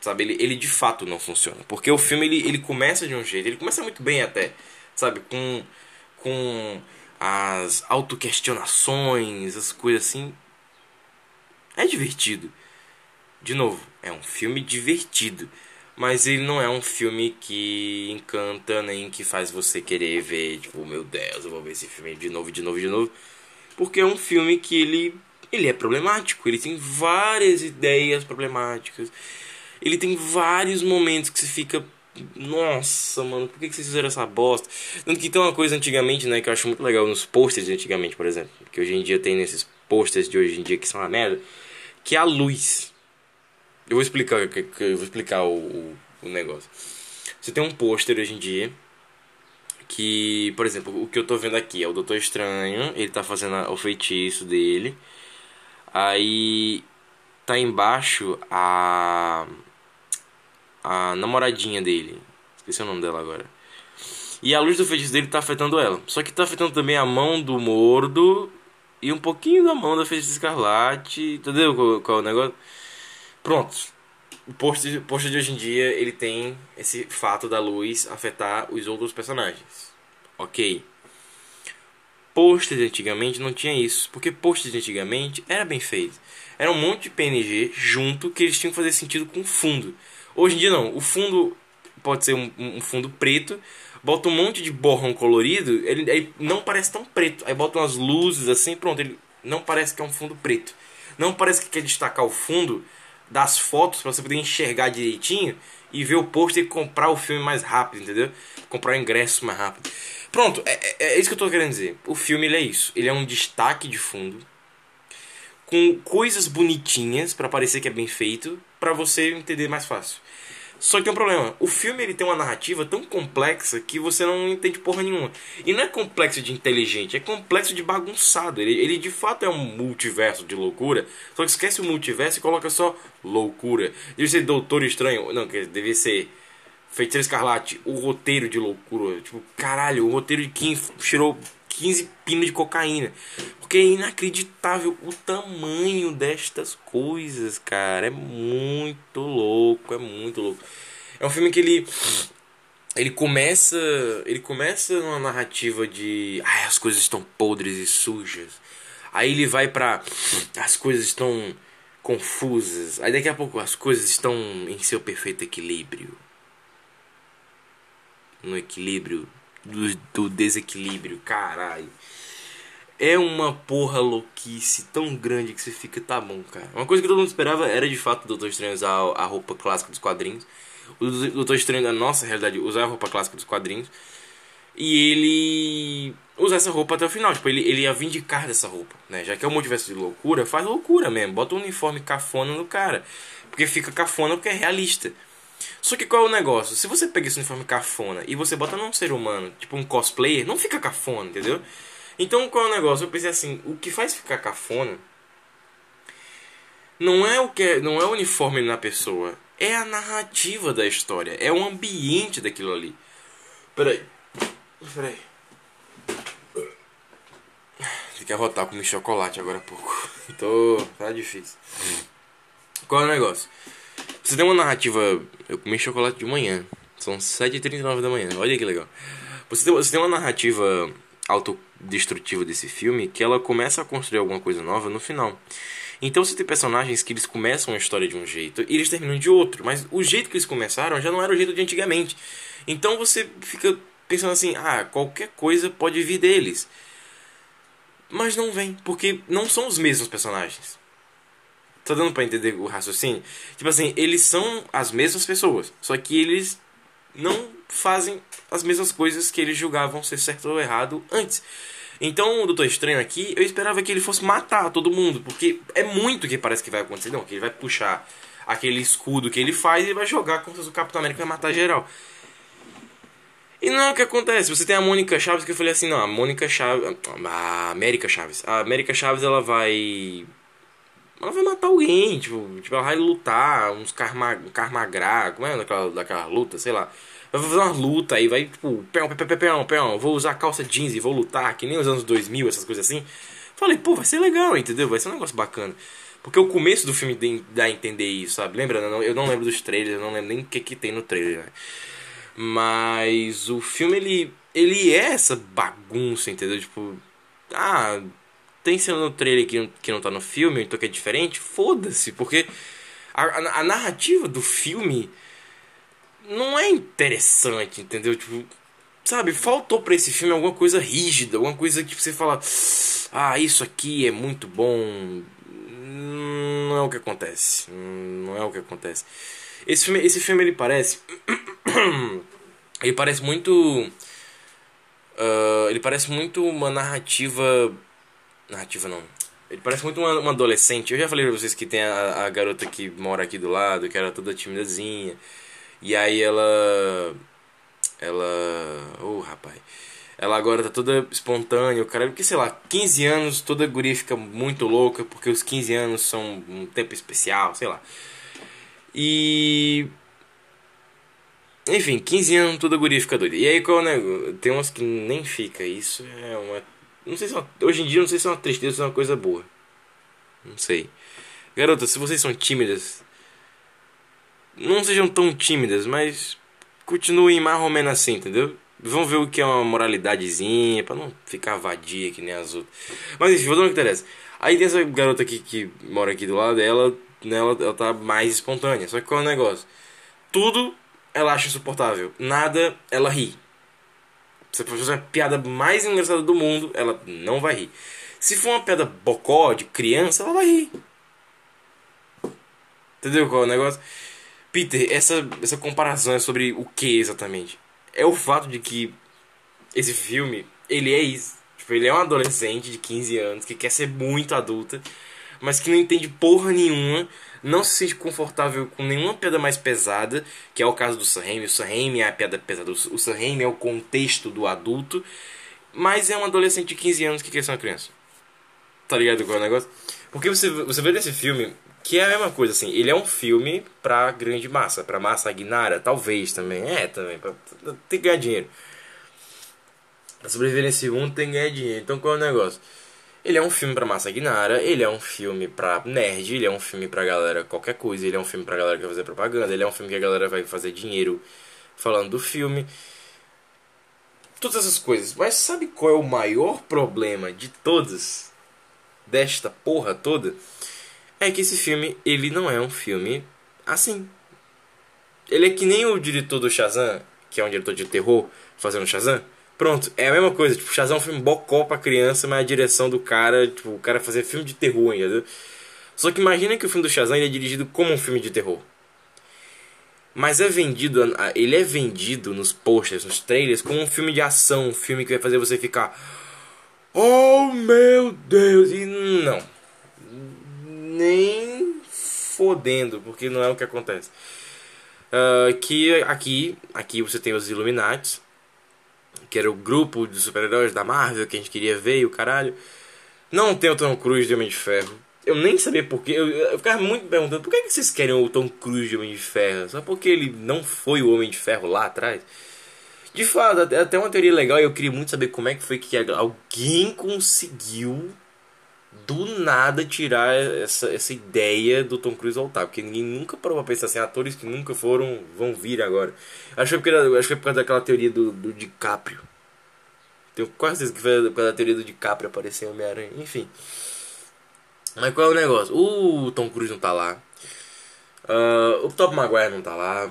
Sabe, ele, ele de fato não funciona. Porque o filme ele, ele começa de um jeito, ele começa muito bem até, sabe, com, com as autoquestionações, as coisas assim. É divertido. De novo, é um filme divertido. Mas ele não é um filme que encanta, nem que faz você querer ver, tipo, meu Deus, eu vou ver esse filme de novo, de novo, de novo porque é um filme que ele ele é problemático, ele tem várias ideias problemáticas. Ele tem vários momentos que você fica nossa, mano, por que, vocês fizeram essa bosta? Tanto que tem uma coisa antigamente, né, que eu acho muito legal nos posters de antigamente, por exemplo, que hoje em dia tem nesses posters de hoje em dia que são uma merda, que é a luz. Eu vou explicar, eu vou explicar o, o, negócio. Você tem um pôster hoje em dia que, por exemplo, o que eu tô vendo aqui é o Doutor Estranho, ele tá fazendo o feitiço dele. Aí tá embaixo a a namoradinha dele. Esqueci o nome dela agora. E a luz do feitiço dele tá afetando ela. Só que tá afetando também a mão do mordo e um pouquinho da mão da feiticeira escarlate. Entendeu qual, qual é o negócio? Pronto. O post, de hoje em dia ele tem esse fato da luz afetar os outros personagens. Ok. Posts antigamente não tinha isso. Porque posts antigamente era bem feito. Era um monte de PNG junto que eles tinham que fazer sentido com o fundo. Hoje em dia não. O fundo pode ser um, um fundo preto. Bota um monte de borrão colorido. Ele aí não parece tão preto. Aí bota umas luzes assim. Pronto. Ele não parece que é um fundo preto. Não parece que quer destacar o fundo das fotos para você poder enxergar direitinho e ver o pôster e comprar o filme mais rápido, entendeu? Comprar o ingresso mais rápido. Pronto, é, é, é isso que eu tô querendo dizer. O filme ele é isso. Ele é um destaque de fundo com coisas bonitinhas para parecer que é bem feito, para você entender mais fácil. Só que tem um problema. O filme ele tem uma narrativa tão complexa que você não entende porra nenhuma. E não é complexo de inteligente, é complexo de bagunçado. Ele, ele de fato é um multiverso de loucura. Só que esquece o multiverso e coloca só loucura. Deve ser Doutor Estranho. Não, deve ser Feiticeiro Escarlate. O roteiro de loucura. Tipo, caralho, o roteiro de quem cheirou 15 pinos de cocaína. Porque é inacreditável o tamanho destas coisas, cara. É muito louco, é muito louco. É um filme que ele ele começa, ele começa numa narrativa de, ai, as coisas estão podres e sujas. Aí ele vai para as coisas estão confusas. Aí daqui a pouco as coisas estão em seu perfeito equilíbrio. No equilíbrio do, do desequilíbrio, caralho. É uma porra louquice tão grande que você fica, tá bom, cara. Uma coisa que todo mundo esperava era de fato o Doutor Estranho usar a roupa clássica dos quadrinhos. O Doutor Estranho da nossa realidade usar a roupa clássica dos quadrinhos. E ele usar essa roupa até o final. Tipo, ele, ele ia vindicar dessa roupa, né? Já que é um multiverso de loucura, faz loucura mesmo. Bota um uniforme cafona no cara. Porque fica cafona porque é realista. Só que qual é o negócio? Se você pega esse uniforme cafona e você bota num ser humano, tipo um cosplayer, não fica cafona, entendeu? Então qual é o negócio? Eu pensei assim, o que faz ficar cafona não é o que é, não é o uniforme na pessoa, é a narrativa da história, é o ambiente daquilo ali. Peraí. Peraí. Tem que arrotar com chocolate agora há pouco. Tô. tá difícil. Qual é o negócio? Você tem uma narrativa. Eu comi chocolate de manhã. São 7h39 da manhã. Olha que legal. Você tem, você tem uma narrativa autodestrutiva desse filme que ela começa a construir alguma coisa nova no final. Então você tem personagens que eles começam a história de um jeito e eles terminam de outro, mas o jeito que eles começaram já não era o jeito de antigamente. Então você fica pensando assim: ah, qualquer coisa pode vir deles. Mas não vem, porque não são os mesmos personagens. Tá dando pra entender o raciocínio? Tipo assim, eles são as mesmas pessoas, só que eles não fazem as mesmas coisas que eles julgavam ser certo ou errado antes. Então o Doutor Estranho aqui, eu esperava que ele fosse matar todo mundo, porque é muito que parece que vai acontecer. Não, que ele vai puxar aquele escudo que ele faz e vai jogar contra o Capitão América e vai matar geral. E não é o que acontece. Você tem a Mônica Chaves que eu falei assim, não, a Mônica Chaves. A América Chaves. A América Chaves ela vai ela vai matar alguém, tipo, tipo ela vai lutar, uns karma, karmagrá, como é daquela, daquela luta, sei lá. Vai fazer uma luta aí, vai, tipo, peão, peão, peão, peão, vou usar calça jeans e vou lutar, que nem os anos 2000, essas coisas assim. Falei, pô, vai ser legal, entendeu? Vai ser um negócio bacana. Porque o começo do filme dá a entender isso, sabe? Lembra? Eu não lembro dos trailers, eu não lembro nem o que, que tem no trailer, né? Mas o filme, ele, ele é essa bagunça, entendeu? Tipo, ah, tem cena no trailer que, que não tá no filme, então que é diferente, foda-se, porque a, a, a, narrativa do filme não é interessante, entendeu? Tipo, sabe, faltou para esse filme alguma coisa rígida, alguma coisa que você fala, ah, isso aqui é muito bom. Não é o que acontece. Não é o que acontece. Esse filme, esse filme ele parece. ele parece muito. Uh, ele parece muito uma narrativa Narrativa não. Ele parece muito uma, uma, adolescente. Eu já falei pra vocês que tem a, a garota que mora aqui do lado, que era toda timidazinha. E aí ela. Ela. Oh, rapaz. Ela agora tá toda espontânea, o cara. Porque sei lá, 15 anos, toda guria fica muito louca, porque os 15 anos são um tempo especial, sei lá. E. Enfim, 15 anos toda guria fica doida. E aí qual é o negócio? Tem umas que nem fica. Isso é uma. Não sei se é uma... Hoje em dia não sei se é uma tristeza ou é uma coisa boa. Não sei. Garotas, se vocês são tímidas. Não sejam tão tímidas, mas. Continuem mais ou menos assim, entendeu? Vamos ver o que é uma moralidadezinha, pra não ficar vadia que nem as outras. Mas enfim, vou dar o que interessa. Aí tem essa garota aqui que mora aqui do lado dela, né, ela, ela tá mais espontânea. Só que qual é o negócio? Tudo ela acha insuportável. Nada ela ri. Se for fazer a piada mais engraçada do mundo, ela não vai rir. Se for uma piada bocó de criança, ela vai rir. Entendeu qual é o negócio? Peter, essa, essa comparação é sobre o que exatamente? É o fato de que esse filme, ele é isso. Tipo, ele é um adolescente de 15 anos que quer ser muito adulta, mas que não entende porra nenhuma, não se sente confortável com nenhuma piada mais pesada, que é o caso do Sam. O Sam é a piada pesada, o Sam é o contexto do adulto, mas é um adolescente de 15 anos que quer ser uma criança. Tá ligado qual é o negócio? Porque você, você vê nesse filme que é a mesma coisa, assim, ele é um filme pra grande massa, pra massa aguinara, talvez também, é também, pra, tem que ganhar dinheiro. Pra sobreviver nesse mundo tem que ganhar dinheiro, então qual é o negócio? Ele é um filme pra massa aguinara, ele é um filme pra nerd, ele é um filme pra galera qualquer coisa, ele é um filme pra galera que vai fazer propaganda, ele é um filme que a galera vai fazer dinheiro falando do filme. Todas essas coisas. Mas sabe qual é o maior problema de todas? Desta porra toda? É que esse filme, ele não é um filme assim. Ele é que nem o diretor do Shazam, que é um diretor de terror, fazendo Shazam. Pronto, é a mesma coisa. Tipo, Shazam é um filme bocó pra criança, mas a direção do cara, tipo, o cara fazer filme de terror, entendeu? Só que imagina que o filme do Shazam é dirigido como um filme de terror. Mas é vendido, ele é vendido nos posters, nos trailers, como um filme de ação, um filme que vai fazer você ficar. Oh meu Deus! E não nem fodendo, porque não é o que acontece. Uh, que aqui, aqui você tem os Illuminati, que era o grupo de super-heróis da Marvel que a gente queria ver e o caralho. Não tem o Tom Cruise de Homem de Ferro. Eu nem sabia porquê. Eu, eu ficava muito perguntando por que, que vocês querem o Tom Cruise de Homem de Ferro? Só porque ele não foi o Homem de Ferro lá atrás? De fato, até uma teoria legal e eu queria muito saber como é que foi que alguém conseguiu do nada tirar essa, essa ideia do Tom Cruise voltar. Porque ninguém nunca parou pra pensar assim, atores que nunca foram vão vir agora. Acho que, era, acho que é por causa daquela teoria do, do DiCaprio. Tenho quase certeza que foi por causa da teoria do DiCaprio aparecer Homem-Aranha. Enfim. Mas qual é o negócio? O Tom Cruise não tá lá. Uh, o Top Maguire não tá lá.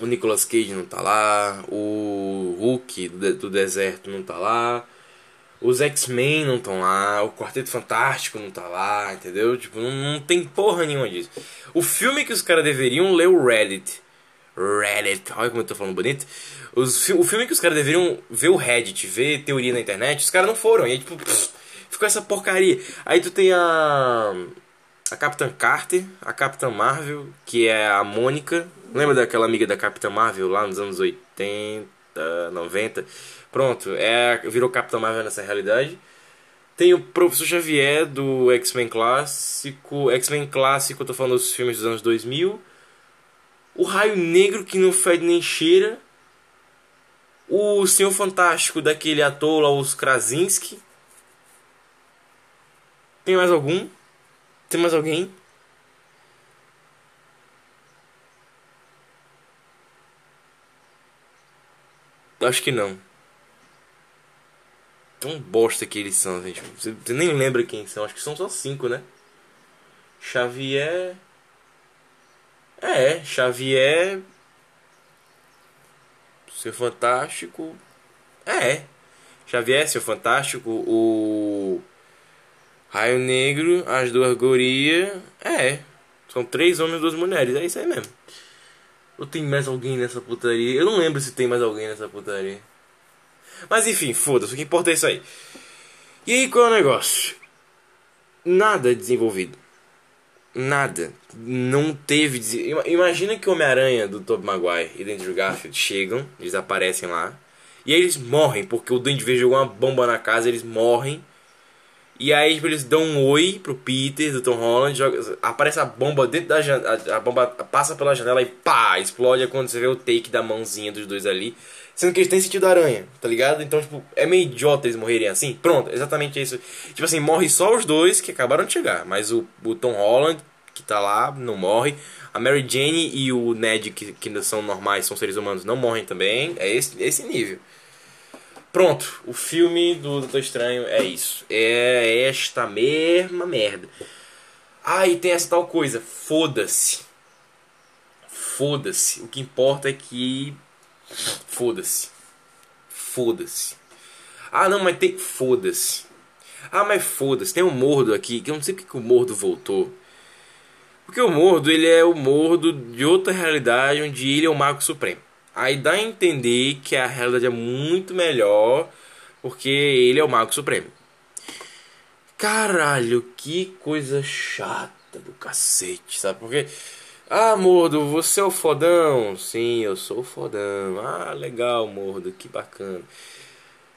O Nicolas Cage não tá lá. O Hulk do, do deserto não tá lá. Os X-Men não estão lá, o Quarteto Fantástico não tá lá, entendeu? Tipo, não, não tem porra nenhuma disso. O filme que os caras deveriam ler o Reddit. Reddit, olha como eu tô falando bonito. Os, o filme que os caras deveriam ver o Reddit, ver teoria na internet, os caras não foram. E aí, tipo, pff, ficou essa porcaria. Aí tu tem a. A Capitã Carter, a Capitã Marvel, que é a Mônica. Lembra daquela amiga da Capitã Marvel lá nos anos 80, 90? Pronto, é, virou Capitão Marvel nessa realidade. Tem o Professor Xavier do X-Men clássico. X-Men clássico, eu tô falando dos filmes dos anos 2000. O Raio Negro que não fede nem cheira. O Senhor Fantástico daquele ator lá, os Krasinski. Tem mais algum? Tem mais alguém? Acho que não tão bosta que eles são, gente. Você, nem lembra quem são, acho que são só cinco, né? Xavier. É, Xavier. Seu Fantástico. É. Xavier, Seu Fantástico, o. Raio Negro, as duas gurias. É. São três homens e duas mulheres. É isso aí mesmo. Ou tem mais alguém nessa putaria? Eu não lembro se tem mais alguém nessa putaria. Mas enfim, foda-se, o que importa é isso aí. E aí qual é o negócio? Nada desenvolvido. Nada. Não teve. Imagina que o Homem-Aranha do Tobey Maguire e Andrew Garfield chegam, eles aparecem lá. E aí eles morrem, porque o Duende Verde jogou uma bomba na casa, eles morrem. E aí tipo, eles dão um oi pro Peter, do Tom Holland, joga, aparece a bomba dentro da janela, a, a bomba passa pela janela e pá, explode é quando você vê o take da mãozinha dos dois ali. Sendo que eles têm sentido aranha, tá ligado? Então, tipo, é meio idiota eles morrerem assim. Pronto, exatamente isso. Tipo assim, morre só os dois que acabaram de chegar. Mas o, o Tom Holland, que tá lá, não morre. A Mary Jane e o Ned, que, que são normais, são seres humanos, não morrem também. É esse, esse nível. Pronto, o filme do Doutor Estranho é isso. É esta mesma merda. Ah, e tem essa tal coisa. Foda-se. Foda-se. O que importa é que Foda-se. Foda-se. Ah, não, mas tem. Foda-se. Ah, mas foda-se. Tem um mordo aqui que eu não sei porque o mordo voltou. Porque o mordo, ele é o mordo de outra realidade onde ele é o Mago Supremo. Aí dá a entender que a realidade é muito melhor porque ele é o Mago Supremo. Caralho, que coisa chata do cacete, sabe? Porque ah, Mordo, você é o fodão? Sim, eu sou o fodão. Ah, legal, Mordo, que bacana.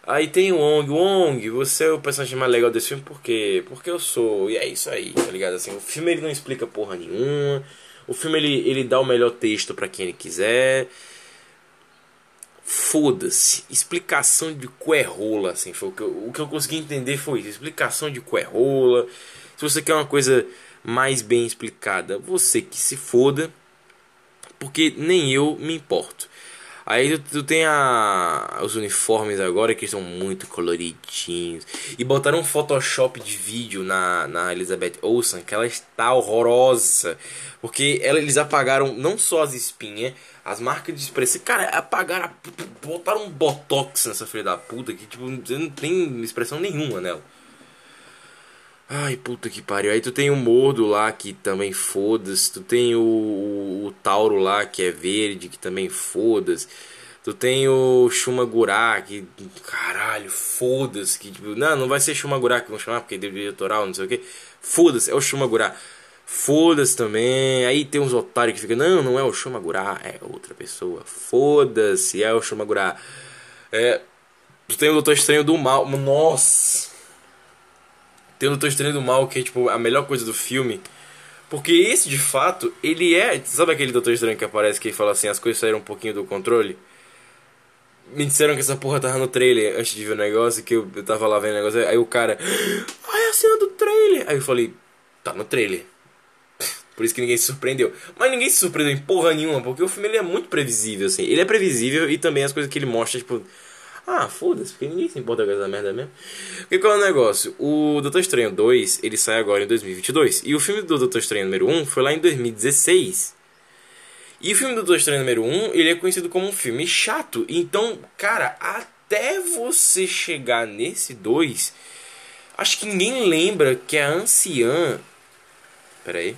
Aí tem o Wong. Wong, você é o personagem mais legal desse filme por quê? Porque eu sou. E é isso aí, tá ligado? Assim, o filme ele não explica porra nenhuma. O filme ele, ele dá o melhor texto para quem ele quiser. Foda-se. Explicação de rola, assim. Foi o, que eu, o que eu consegui entender foi isso. Explicação de rola. Se você quer uma coisa mais bem explicada. Você que se foda, porque nem eu me importo. Aí tu, tu tem a, os uniformes agora que são muito coloridinhos. E botaram um Photoshop de vídeo na, na Elizabeth Olsen que ela está horrorosa. Porque ela, eles apagaram não só as espinhas, as marcas de expressão. Cara, apagaram. Botaram um botox nessa filha da puta que tipo, não tem expressão nenhuma nela. Ai, puta que pariu. Aí tu tem o Mordo lá que também foda-se. Tu tem o, o, o, Tauro lá que é verde que também foda-se. Tu tem o Shumagurá que. Caralho, foda-se. Que tipo, não, não vai ser Shumagurá que vão chamar porque é diretoral, não sei o que. Foda-se, é o Shumagurá. Foda-se também. Aí tem uns otários que ficam, não, não é o Shumagurá, é outra pessoa. Foda-se, é o Shumagurá. É. Tu tem o Doutor Estranho do Mal. Nossa! Tem o Doutor Estranho do Mal, que é tipo a melhor coisa do filme. Porque esse, de fato, ele é. Sabe aquele Doutor Estranho que aparece que fala assim: as coisas saíram um pouquinho do controle? Me disseram que essa porra tava no trailer antes de ver o negócio, que eu, tava lá vendo o negócio. Aí o cara. Ai, é a cena do trailer! Aí eu falei: tá no trailer. Por isso que ninguém se surpreendeu. Mas ninguém se surpreendeu em porra nenhuma, porque o filme ele é muito previsível, assim. Ele é previsível e também as coisas que ele mostra, tipo. Ah, foda-se, porque ninguém se importa com essa merda mesmo. Porque qual é o negócio? O Doutor Estranho 2, ele sai agora em 2022. E o filme do Doutor Estranho número 1 foi lá em 2016. E o filme do Doutor Estranho número 1, ele é conhecido como um filme chato. Então, cara, até você chegar nesse 2, acho que ninguém lembra que a anciã... Pera aí.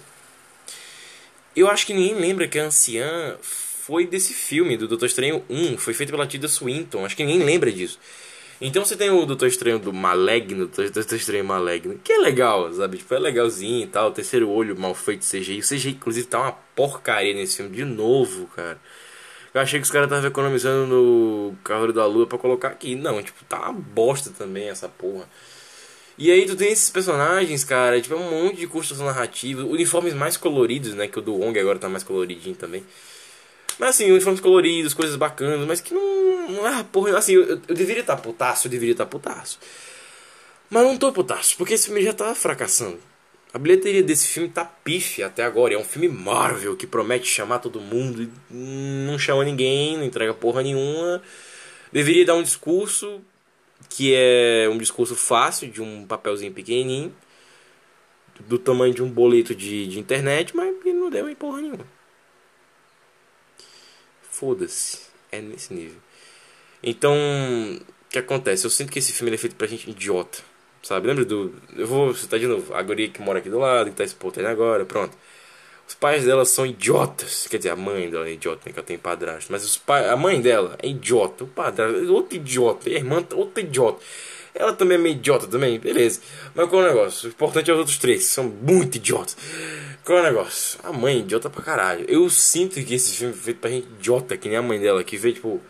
Eu acho que ninguém lembra que a anciã foi desse filme, do Doutor Estranho 1. Foi feito pela Tilda Swinton. Acho que ninguém lembra disso. Então você tem o Doutor Estranho do Malegno, Doutor Estranho Malegno, que é legal, sabe? Tipo, é legalzinho e tal. O terceiro olho mal feito CGI. O CGI, inclusive, tá uma porcaria nesse filme de novo, cara. Eu achei que os caras estavam economizando no Cavaleiro da Lua pra colocar aqui. Não, tipo, tá uma bosta também essa porra. E aí tu tem esses personagens, cara, tipo, é um monte de construção narrativa, uniformes mais coloridos, né? Que o do Wong agora tá mais coloridinho também. Mas assim, uniformes coloridos, coisas bacanas, mas que não. é porra. Assim, eu, eu deveria estar putaço, eu deveria estar putaço. Mas não tô putaço, porque esse filme já tá fracassando. A bilheteria desse filme tá pife até agora. É um filme Marvel que promete chamar todo mundo e não chama ninguém, não entrega porra nenhuma. Deveria dar um discurso que é um discurso fácil, de um papelzinho pequenininho, do tamanho de um boleto de, de internet, mas não deu em porra nenhuma. Foda-se. É nesse nível. Então, o que acontece? Eu sinto que esse filme é feito pra gente idiota. Sabe? Lembra do. Eu vou citar de novo. A guria que mora aqui do lado, que tá exportando agora, pronto. Os pais dela são idiotas. Quer dizer, a mãe dela é idiota, né? Que ela tem padrasto. Mas os pai... a mãe dela é idiota. O padrasto é outro idiota. A irmã, outra idiota. Ela também é meio idiota também, beleza. Mas qual é o negócio? O importante é os outros três, são muito idiotas. Qual é o negócio? A mãe é idiota pra caralho. Eu sinto que esse filme foi feito pra gente idiota, que nem a mãe dela, que vê, tipo.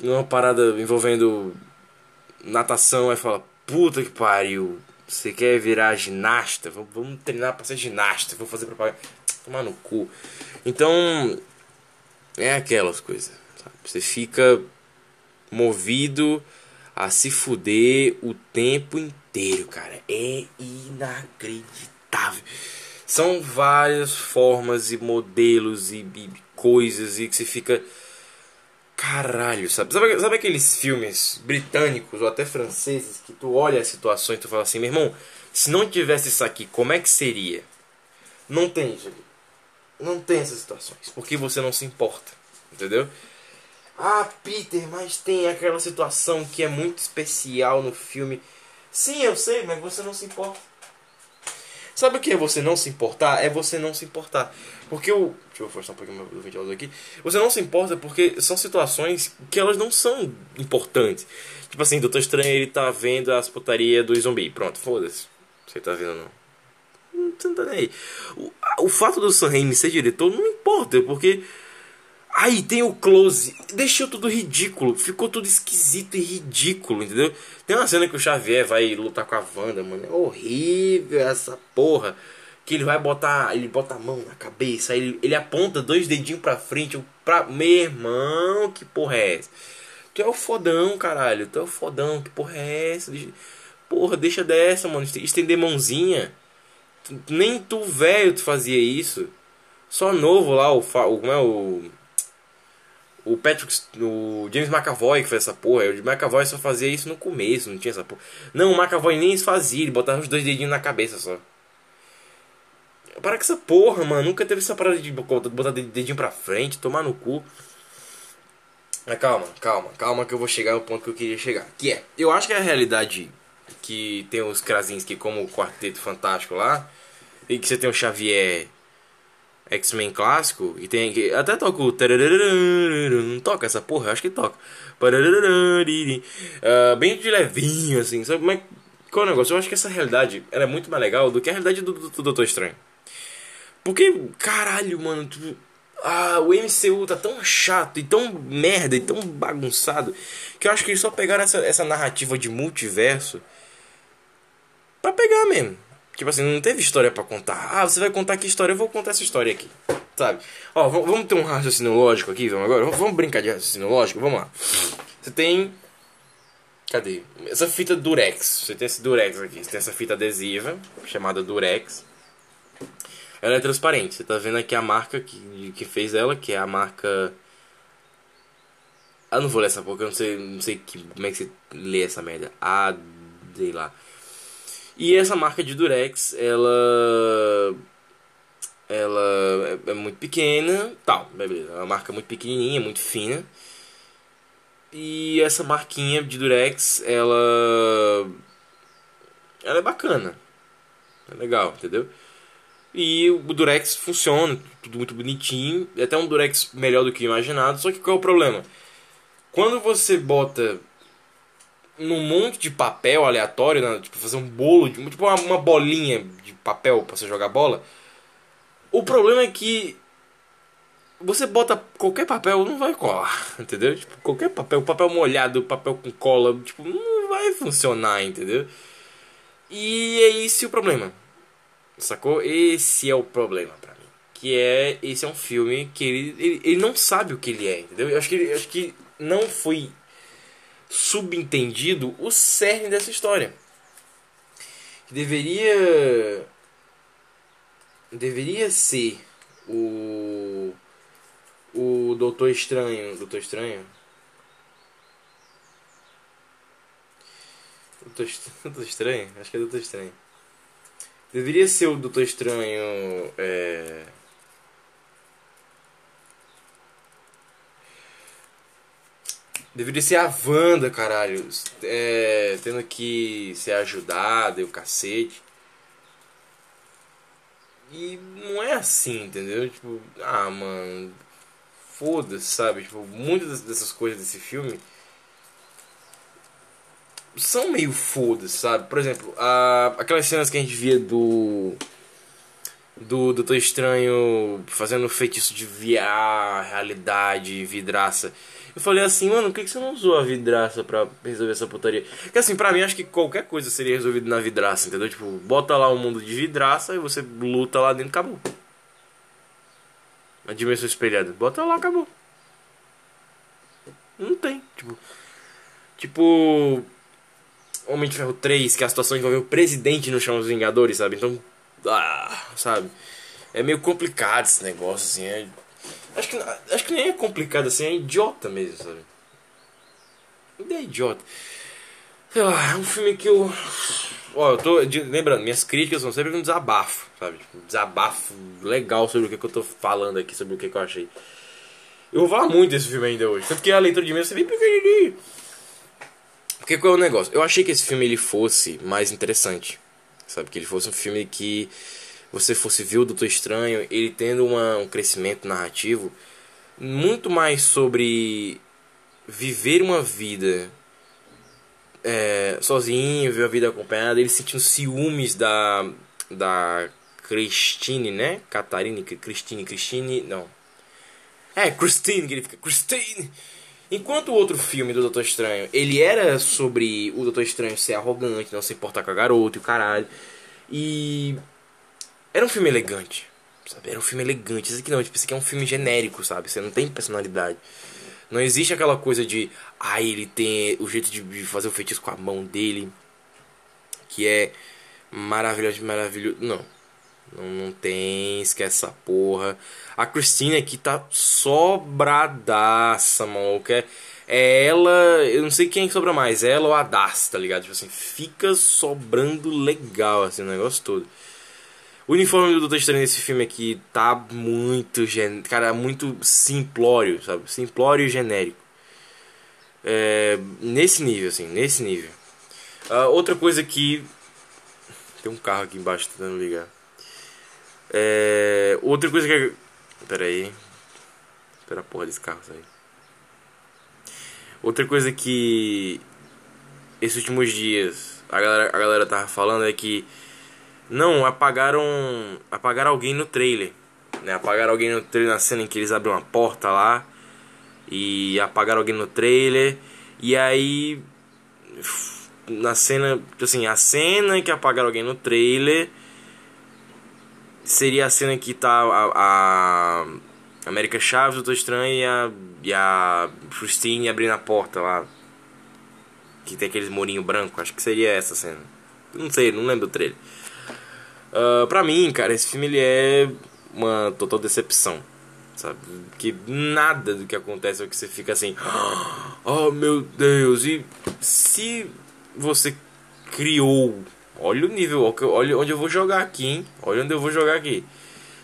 Numa parada envolvendo natação, aí fala, puta que pariu. Você quer virar ginasta? Vamos, vamos treinar pra ser ginasta. Vou fazer propaganda. Tomar no cu. Então, é aquelas coisas. Sabe? Você fica movido a se fuder o tempo inteiro, cara. É inacreditável. São várias formas e modelos e, e coisas e que você fica. Caralho, sabe? sabe? Sabe aqueles filmes britânicos ou até franceses que tu olha as situações e tu fala assim, meu irmão, se não tivesse isso aqui, como é que seria? Não tem isso aqui. Não tem essas situações. Porque você não se importa. Entendeu? Ah, Peter, mas tem aquela situação que é muito especial no filme. Sim, eu sei, mas você não se importa. Sabe o que é você não se importar? É você não se importar. Porque o. Deixa eu forçar um pouquinho o ventilador aqui. Você não se importa porque são situações que elas não são importantes. Tipo assim, Doutor Estranho ele tá vendo as putarias do zumbi. Pronto, foda-se. Você tá vendo não? Não tá nem aí. O, o fato do Sam Raimi ser diretor não importa, porque Aí tem o close, deixou tudo ridículo, ficou tudo esquisito e ridículo, entendeu? Tem uma cena que o Xavier vai lutar com a Wanda, mano, é horrível essa porra. Que ele vai botar, ele bota a mão na cabeça, ele, ele aponta dois dedinhos pra frente, pra... Meu irmão, que porra é essa? Tu é o fodão, caralho, tu é o fodão, que porra é essa? Porra, deixa dessa, mano, estender mãozinha. Nem tu velho tu fazia isso. Só novo lá, o como é o o Patrick, o James McAvoy que fez essa porra. O McAvoy só fazia isso no começo, não tinha essa porra. Não, o McAvoy nem fazia, ele botava os dois dedinhos na cabeça só. Para com essa porra, mano. Nunca teve essa parada de botar dedinho pra frente, tomar no cu. Mas calma, calma, calma que eu vou chegar ao ponto que eu queria chegar. Que é, eu acho que é a realidade que tem os Krasinski como o Quarteto Fantástico lá. E que você tem o Xavier X-Men clássico e tem até toca o toca essa porra, eu acho que toca. Uh, bem de levinho assim, sabe? Mas qual é o negócio? Eu acho que essa realidade ela é muito mais legal do que a realidade do, do, do Doutor Estranho. Porque, caralho, mano, tu, ah, o MCU tá tão chato e tão merda e tão bagunçado que eu acho que eles só pegaram essa, essa narrativa de multiverso pra pegar mesmo. Tipo assim, não teve história para contar. Ah, você vai contar que história? Eu vou contar essa história aqui. Sabe? Ó, vamos ter um raciocínio lógico aqui, vamos agora? Vamos brincar de raciocínio lógico? Vamos lá. Você tem. Cadê? Essa fita Durex. Você tem esse Durex aqui. Você tem essa fita adesiva, chamada Durex. Ela é transparente. Você tá vendo aqui a marca que, que fez ela, que é a marca. Ah, não vou ler essa porque eu não sei, não sei que, como é que você lê essa merda. Ah, sei lá. E essa marca de Durex, ela ela é, é muito pequena, tal, beleza. É uma marca muito pequenininha, muito fina. E essa marquinha de Durex, ela ela é bacana. É legal, entendeu? E o Durex funciona, tudo muito bonitinho, é até um Durex melhor do que imaginado, só que qual é o problema? Quando você bota num monte de papel aleatório, né? tipo fazer um bolo, de, tipo uma, uma bolinha de papel para você jogar bola. O problema é que você bota qualquer papel, não vai colar, entendeu? Tipo, qualquer papel, papel molhado, papel com cola, tipo, não vai funcionar, entendeu? E é esse o problema. Sacou? Esse é o problema para mim. Que é, esse é um filme que ele, ele, ele não sabe o que ele é, entendeu? Eu acho que, eu acho que não foi subentendido o cerne dessa história. Que deveria deveria ser o o Doutor Estranho, Doutor Estranho. Doutor, Estranho? Acho que é Doutor Estranho. Deveria ser o Doutor Estranho é, Deveria ser a Wanda, caralho. É, tendo que ser ajudada e o cacete. E não é assim, entendeu? Tipo, ah, mano. Foda-se, sabe? Tipo, muitas dessas coisas desse filme são meio foda-se, sabe? Por exemplo, a, aquelas cenas que a gente via do. Do Doutor Estranho fazendo feitiço de VR, realidade, vidraça Eu falei assim, mano, por que, que você não usou a vidraça pra resolver essa putaria? Porque assim, pra mim, acho que qualquer coisa seria resolvida na vidraça, entendeu? Tipo, bota lá um mundo de vidraça e você luta lá dentro, acabou. A dimensão espelhada. Bota lá, acabou. Não tem, tipo... Tipo... Homem de Ferro 3, que a situação envolveu o presidente no chão dos Vingadores, sabe? Então... Ah, sabe? É meio complicado esse negócio, assim, é... Acho que, acho que nem é complicado assim, é idiota mesmo, sabe? Ideia idiota. Sei lá, é um filme que eu. Ó, eu tô. de- lembrando, minhas críticas são sempre um desabafo, sabe? Desabafo legal sobre o que, que eu tô falando aqui, sobre o que, que eu achei. Eu vou falar muito desse filme ainda hoje. Tanto que a leitura de mesa é bem pequenininho. Porque qual é o negócio? Eu achei que esse filme ele fosse mais interessante. Sabe? Que ele fosse um filme que você fosse ver o Doutor Estranho, ele tendo uma, um crescimento narrativo muito mais sobre viver uma vida é, sozinho, viver uma vida acompanhada, ele sentindo ciúmes da da Christine, né? Catarine, Christine, Christine, não. É, Christine, que ele fica Christine. Enquanto o outro filme do Doutor Estranho, ele era sobre o Doutor Estranho ser arrogante, não se importar com a garota e o caralho. E era um filme elegante, sabe? Era um filme elegante. Esse aqui não, tipo, esse aqui é um filme genérico, sabe? Você não tem personalidade. Não existe aquela coisa de, ah, ele tem o jeito de fazer o feitiço com a mão dele, que é maravilhoso, maravilhoso. Não. Não, não tem, esquece essa porra. A Christine aqui tá sobradaça, maluco. É, é ela, eu não sei quem sobra mais, ela ou a Das, tá ligado? Tipo assim, fica sobrando legal, assim, o negócio todo. O uniforme do Doutor Estranho nesse filme aqui tá muito, gen... cara, muito simplório, sabe? Simplório e genérico. É, nesse nível, assim, nesse nível. Ah, outra coisa que... Tem um carro aqui embaixo tentando ligar. É, outra coisa que... Pera aí. Espera a porra desse carro sair. Outra coisa que... Esses últimos dias a galera, a galera tava falando é que... Não, apagaram. Apagaram alguém no trailer. Né? Apagaram alguém no trailer na cena em que eles abrem uma porta lá. E apagaram alguém no trailer. E aí. Na cena. Assim, a cena em que apagaram alguém no trailer. Seria a cena que tá a. a América Chaves, o Doutor Estranho e a. E a Christine abrindo a porta lá. Que tem aqueles murinho branco. Acho que seria essa cena. Não sei, não lembro do trailer. Uh, pra mim, cara, esse filme ele é uma total decepção. Sabe? Que nada do que acontece é que você fica assim. Oh meu Deus! E se você criou. Olha o nível, olha onde eu vou jogar aqui, hein? Olha onde eu vou jogar aqui.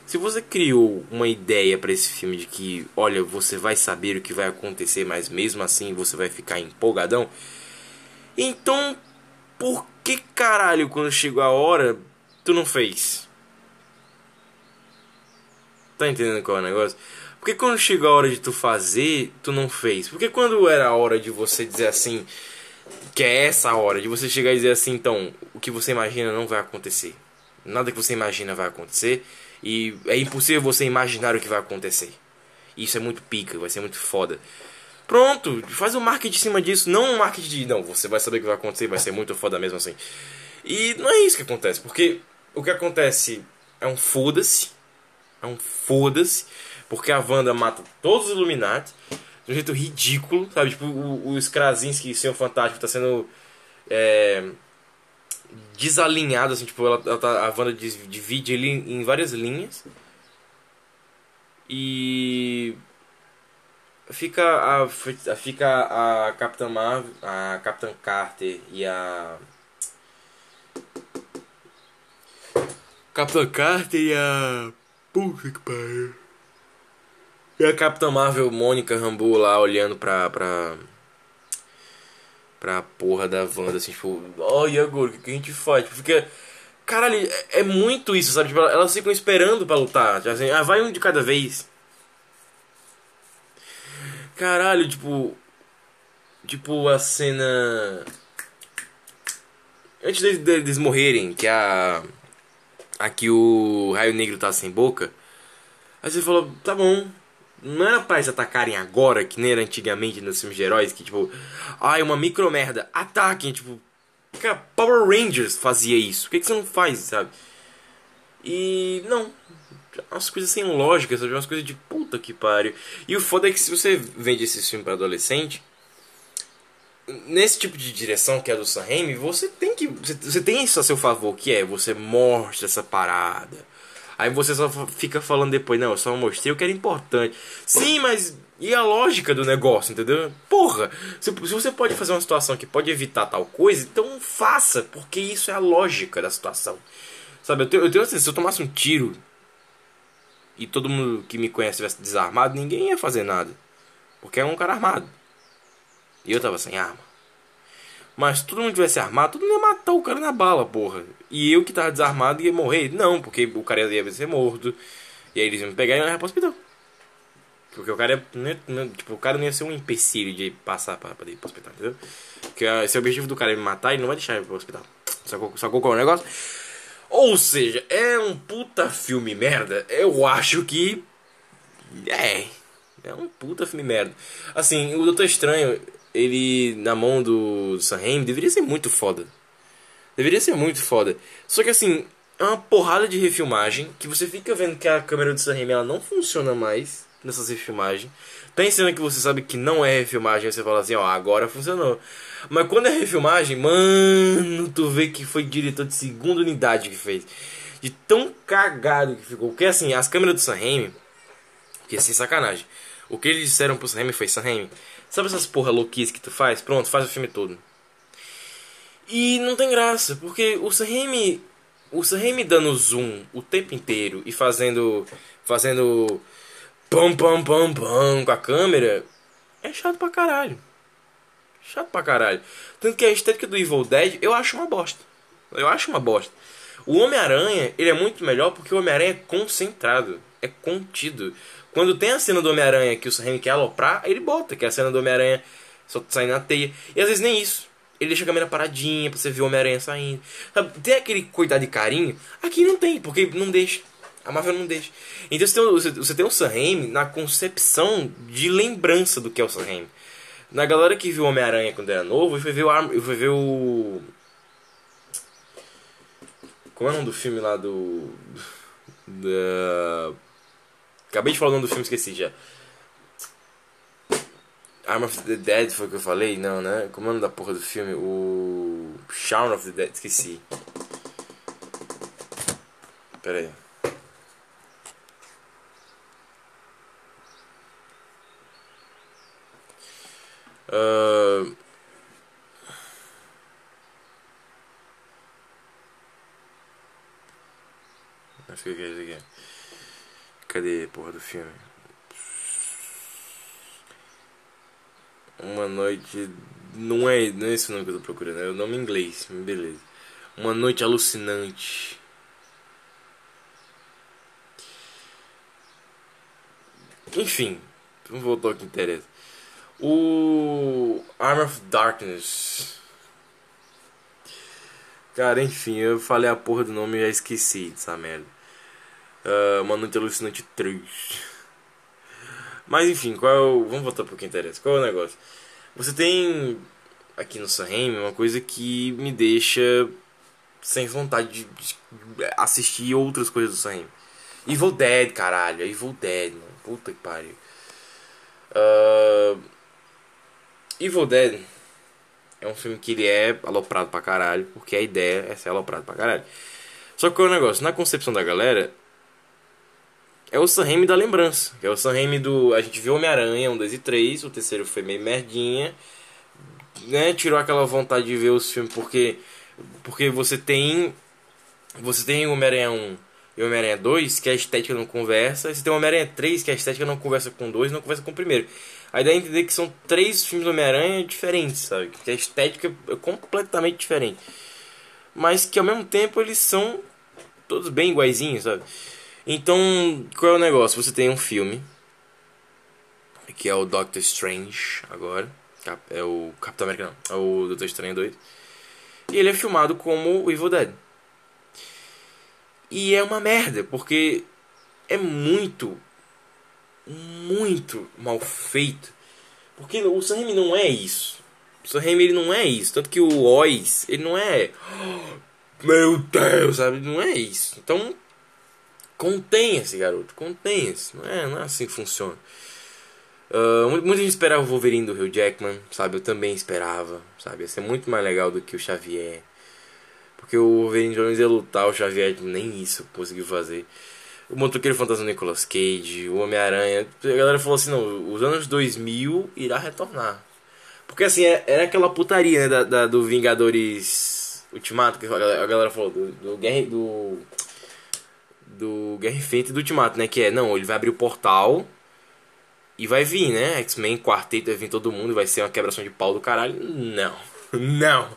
Se você criou uma ideia para esse filme de que, olha, você vai saber o que vai acontecer, mas mesmo assim você vai ficar empolgadão. Então, por que caralho, quando chegou a hora, tu não fez? Tá entendendo qual é o negócio? Porque quando chegou a hora de tu fazer, tu não fez? Porque quando era a hora de você dizer assim, que é essa hora de você chegar e dizer assim, então, o que você imagina não vai acontecer. Nada que você imagina vai acontecer e é impossível você imaginar o que vai acontecer. Isso é muito pica, vai ser muito foda. Pronto, faz um marketing em cima disso, não um marketing de não, você vai saber o que vai acontecer, vai ser muito foda mesmo assim. E não é isso que acontece, porque o que acontece é um foda-se, é um foda-se, porque a Wanda mata todos os Illuminati de um jeito ridículo, sabe? Tipo, o, os Krasinski, Senhor Fantástico, tá sendo é, desalinhado, assim, tipo, ela, ela tá, a Wanda divide ele em, em várias linhas. E fica a, fica a Capitã Marvel, a Capitã Carter e a Capitã Carter e a puta que pariu. E a Capitã Marvel Mônica Rambeau lá olhando pra pra pra porra da Wanda assim, tipo, oh, e agora o que a gente faz? Tipo, fica Caralho, é, é muito isso, sabe? Tipo, elas ficam esperando pra lutar. Tipo assim, ah, vai um de cada vez. Caralho, tipo. Tipo a cena. Antes deles, deles morrerem, que a. Aqui o Raio Negro tá sem boca. Aí você falou, tá bom. Não era pra eles atacarem agora, que nem era antigamente nos filmes de heróis, que tipo, ai, uma micro merda, ataquem, tipo, cara, Power Rangers fazia isso, por que, que você não faz, sabe? E não, umas coisas sem lógica, sabe? Umas coisas de puta que pariu. E o foda é que se você vende esse filme para adolescente, nesse tipo de direção que é do Sam você tem que você tem isso a seu favor, que é você mostra essa parada. Aí você só fica falando depois, não, eu só mostrei o que era importante. Sim, mas e a lógica do negócio, entendeu? Porra, se, se você pode fazer uma situação que pode evitar tal coisa, então faça, porque isso é a lógica da situação. Sabe, eu tenho, eu tenho assim, se eu tomasse um tiro e todo mundo que me conhece tivesse desarmado, ninguém ia fazer nada. Porque é um cara armado. E eu tava sem arma. Mas se todo mundo tivesse armado, todo mundo ia matar o cara na bala, porra. E eu que tava desarmado ia morrer? Não, porque o cara ia ser morto. E aí eles iam me pegar e ia levar pro hospital. Porque o cara ia, tipo, o cara não ia ser um empecilho de passar pra, pra ir pro hospital, entendeu? Porque esse é o objetivo do cara é me matar, ele não vai deixar eu ir pro hospital. Sacou, sacou qual é o negócio? Ou seja, é um puta filme merda? Eu acho que. É. É um puta filme merda. Assim, o Doutor Estranho, ele na mão do, Sam deveria ser muito foda. Deveria ser muito foda. Só que assim, é uma porrada de refilmagem que você fica vendo que a câmera do Sam ela não funciona mais nessas refilmagens. Tem cena que você sabe que não é refilmagem, você fala assim, ó, agora funcionou. Mas quando é refilmagem, mano, tu vê que foi diretor de segunda unidade que fez. De tão cagado que ficou. Porque assim, as câmeras do Sam Raimi, que sem sacanagem. O que eles disseram pro Sam Raimi foi, Sam Raimi, sabe essas porra louquice que tu faz? Pronto, faz o filme todo. E não tem graça, porque o Sam o Sam dando zoom o tempo inteiro e fazendo fazendo pam pam pam pam com a câmera é chato pra caralho. Chato pra caralho. Tanto que a estética do Evil Dead eu acho uma bosta. Eu acho uma bosta. O Homem-Aranha, ele é muito melhor porque o Homem-Aranha é concentrado, é contido. Quando tem a cena do Homem-Aranha que o Sam quer aloprar, ele bota, que é a cena do Homem-Aranha só saindo na teia. E às vezes nem isso. Ele deixa a câmera paradinha pra você ver o Homem-Aranha saindo. Sabe, tem aquele cuidado de carinho. Aqui não tem, porque não deixa. A Marvel não deixa. Então você tem, você, você tem o Sam Raimi na concepção de lembrança do que é o Sam Raimi. Na galera que viu Homem-Aranha quando era novo, foi ver o. Foi ver o. Como é o nome do filme lá do. Da. Acabei de falar o nome do filme, esqueci já. Arm of the Dead foi o que eu falei? Não, né? Como é o nome da porra do filme? O. Shaun of the Dead, esqueci. Pera aí. Uh... Acho que é isso aqui. Cadê a porra do filme? Uma noite. Não é, não é esse o nome que eu tô procurando, é o nome em inglês, beleza. Uma noite alucinante. Enfim, vamos voltar ao que interessa. O Arm of Darkness. Cara, enfim, eu falei a porra do nome e já esqueci dessa merda. Uh, uma noite alucinante 3. Mas enfim, qual é. Vamos voltar pro que interessa. Qual é o negócio? Você tem aqui no Sam uma coisa que me deixa sem vontade de assistir outras coisas do Sam Evil Dead, caralho. Evil Dead, mano. Puta que pariu. Uh, Evil Dead é um filme que ele é aloprado pra caralho, porque a ideia é ser aloprado pra caralho. Só que o negócio, na concepção da galera, é o Sam Raimi da lembrança. É o Sam Raimi do... A gente viu Homem-Aranha 1, 2 e 3, o terceiro foi meio merdinha. Né? Tirou aquela vontade de ver os filmes, porque... Porque você tem... Você tem Homem-Aranha 1 e Homem-Aranha 2, que a estética não conversa. E você tem Homem-Aranha 3, que a estética não conversa com 2 não conversa com o primeiro. Aí dá a entender que são três filmes do Homem-Aranha diferentes, sabe? Que a estética é completamente diferente. Mas que ao mesmo tempo eles são todos bem iguaizinhos, sabe? Então, qual é o negócio? Você tem um filme que é o Doctor Strange agora. É o Capitão América, não. É o Doutor Estranho 2. E ele é filmado como o Evil Dead. E é uma merda, porque é muito muito mal feito. Porque o Sam Raimi não é isso. O Sam Raimi ele não é isso. Tanto que o Oz, ele não é. Meu Deus, sabe? Não é isso. Então, contenha-se, garoto. Contenha-se. Não é, não é assim que funciona. Uh, muita gente esperava o Wolverine do Hugh Jackman, sabe? Eu também esperava, sabe? Ia ser muito mais legal do que o Xavier. Porque o Wolverine menos ia lutar, o Xavier nem isso conseguiu fazer. O Motoqueiro Fantasma Nicolas Cage, o Homem-Aranha. A galera falou assim: não, os anos 2000 irá retornar. Porque assim, é, era aquela putaria né, da, da do Vingadores Ultimato, que a galera, a galera falou, do, do. Do, do Guerra Infinita e do Ultimato, né? Que é, não, ele vai abrir o portal e vai vir, né? X-Men quarteto, vai vir todo mundo, vai ser uma quebração de pau do caralho. Não. Não.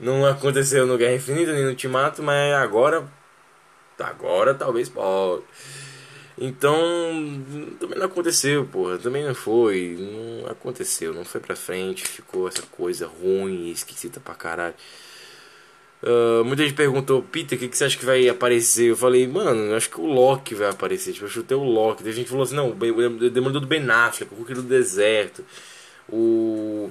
Não aconteceu no Guerra Infinita nem no Ultimato, mas agora agora talvez pode. Então, também não aconteceu, porra. Também não foi. Não aconteceu. Não foi pra frente. Ficou essa coisa ruim, esquisita pra caralho. Uh, muita gente perguntou, Peter, o que, que, você acha que vai aparecer? Eu falei, mano, acho que o Loki vai aparecer. Tipo, eu chutei o Loki. Tem gente falou assim, não, o Demolidor do Ben Affleck, o Hulk do Deserto, o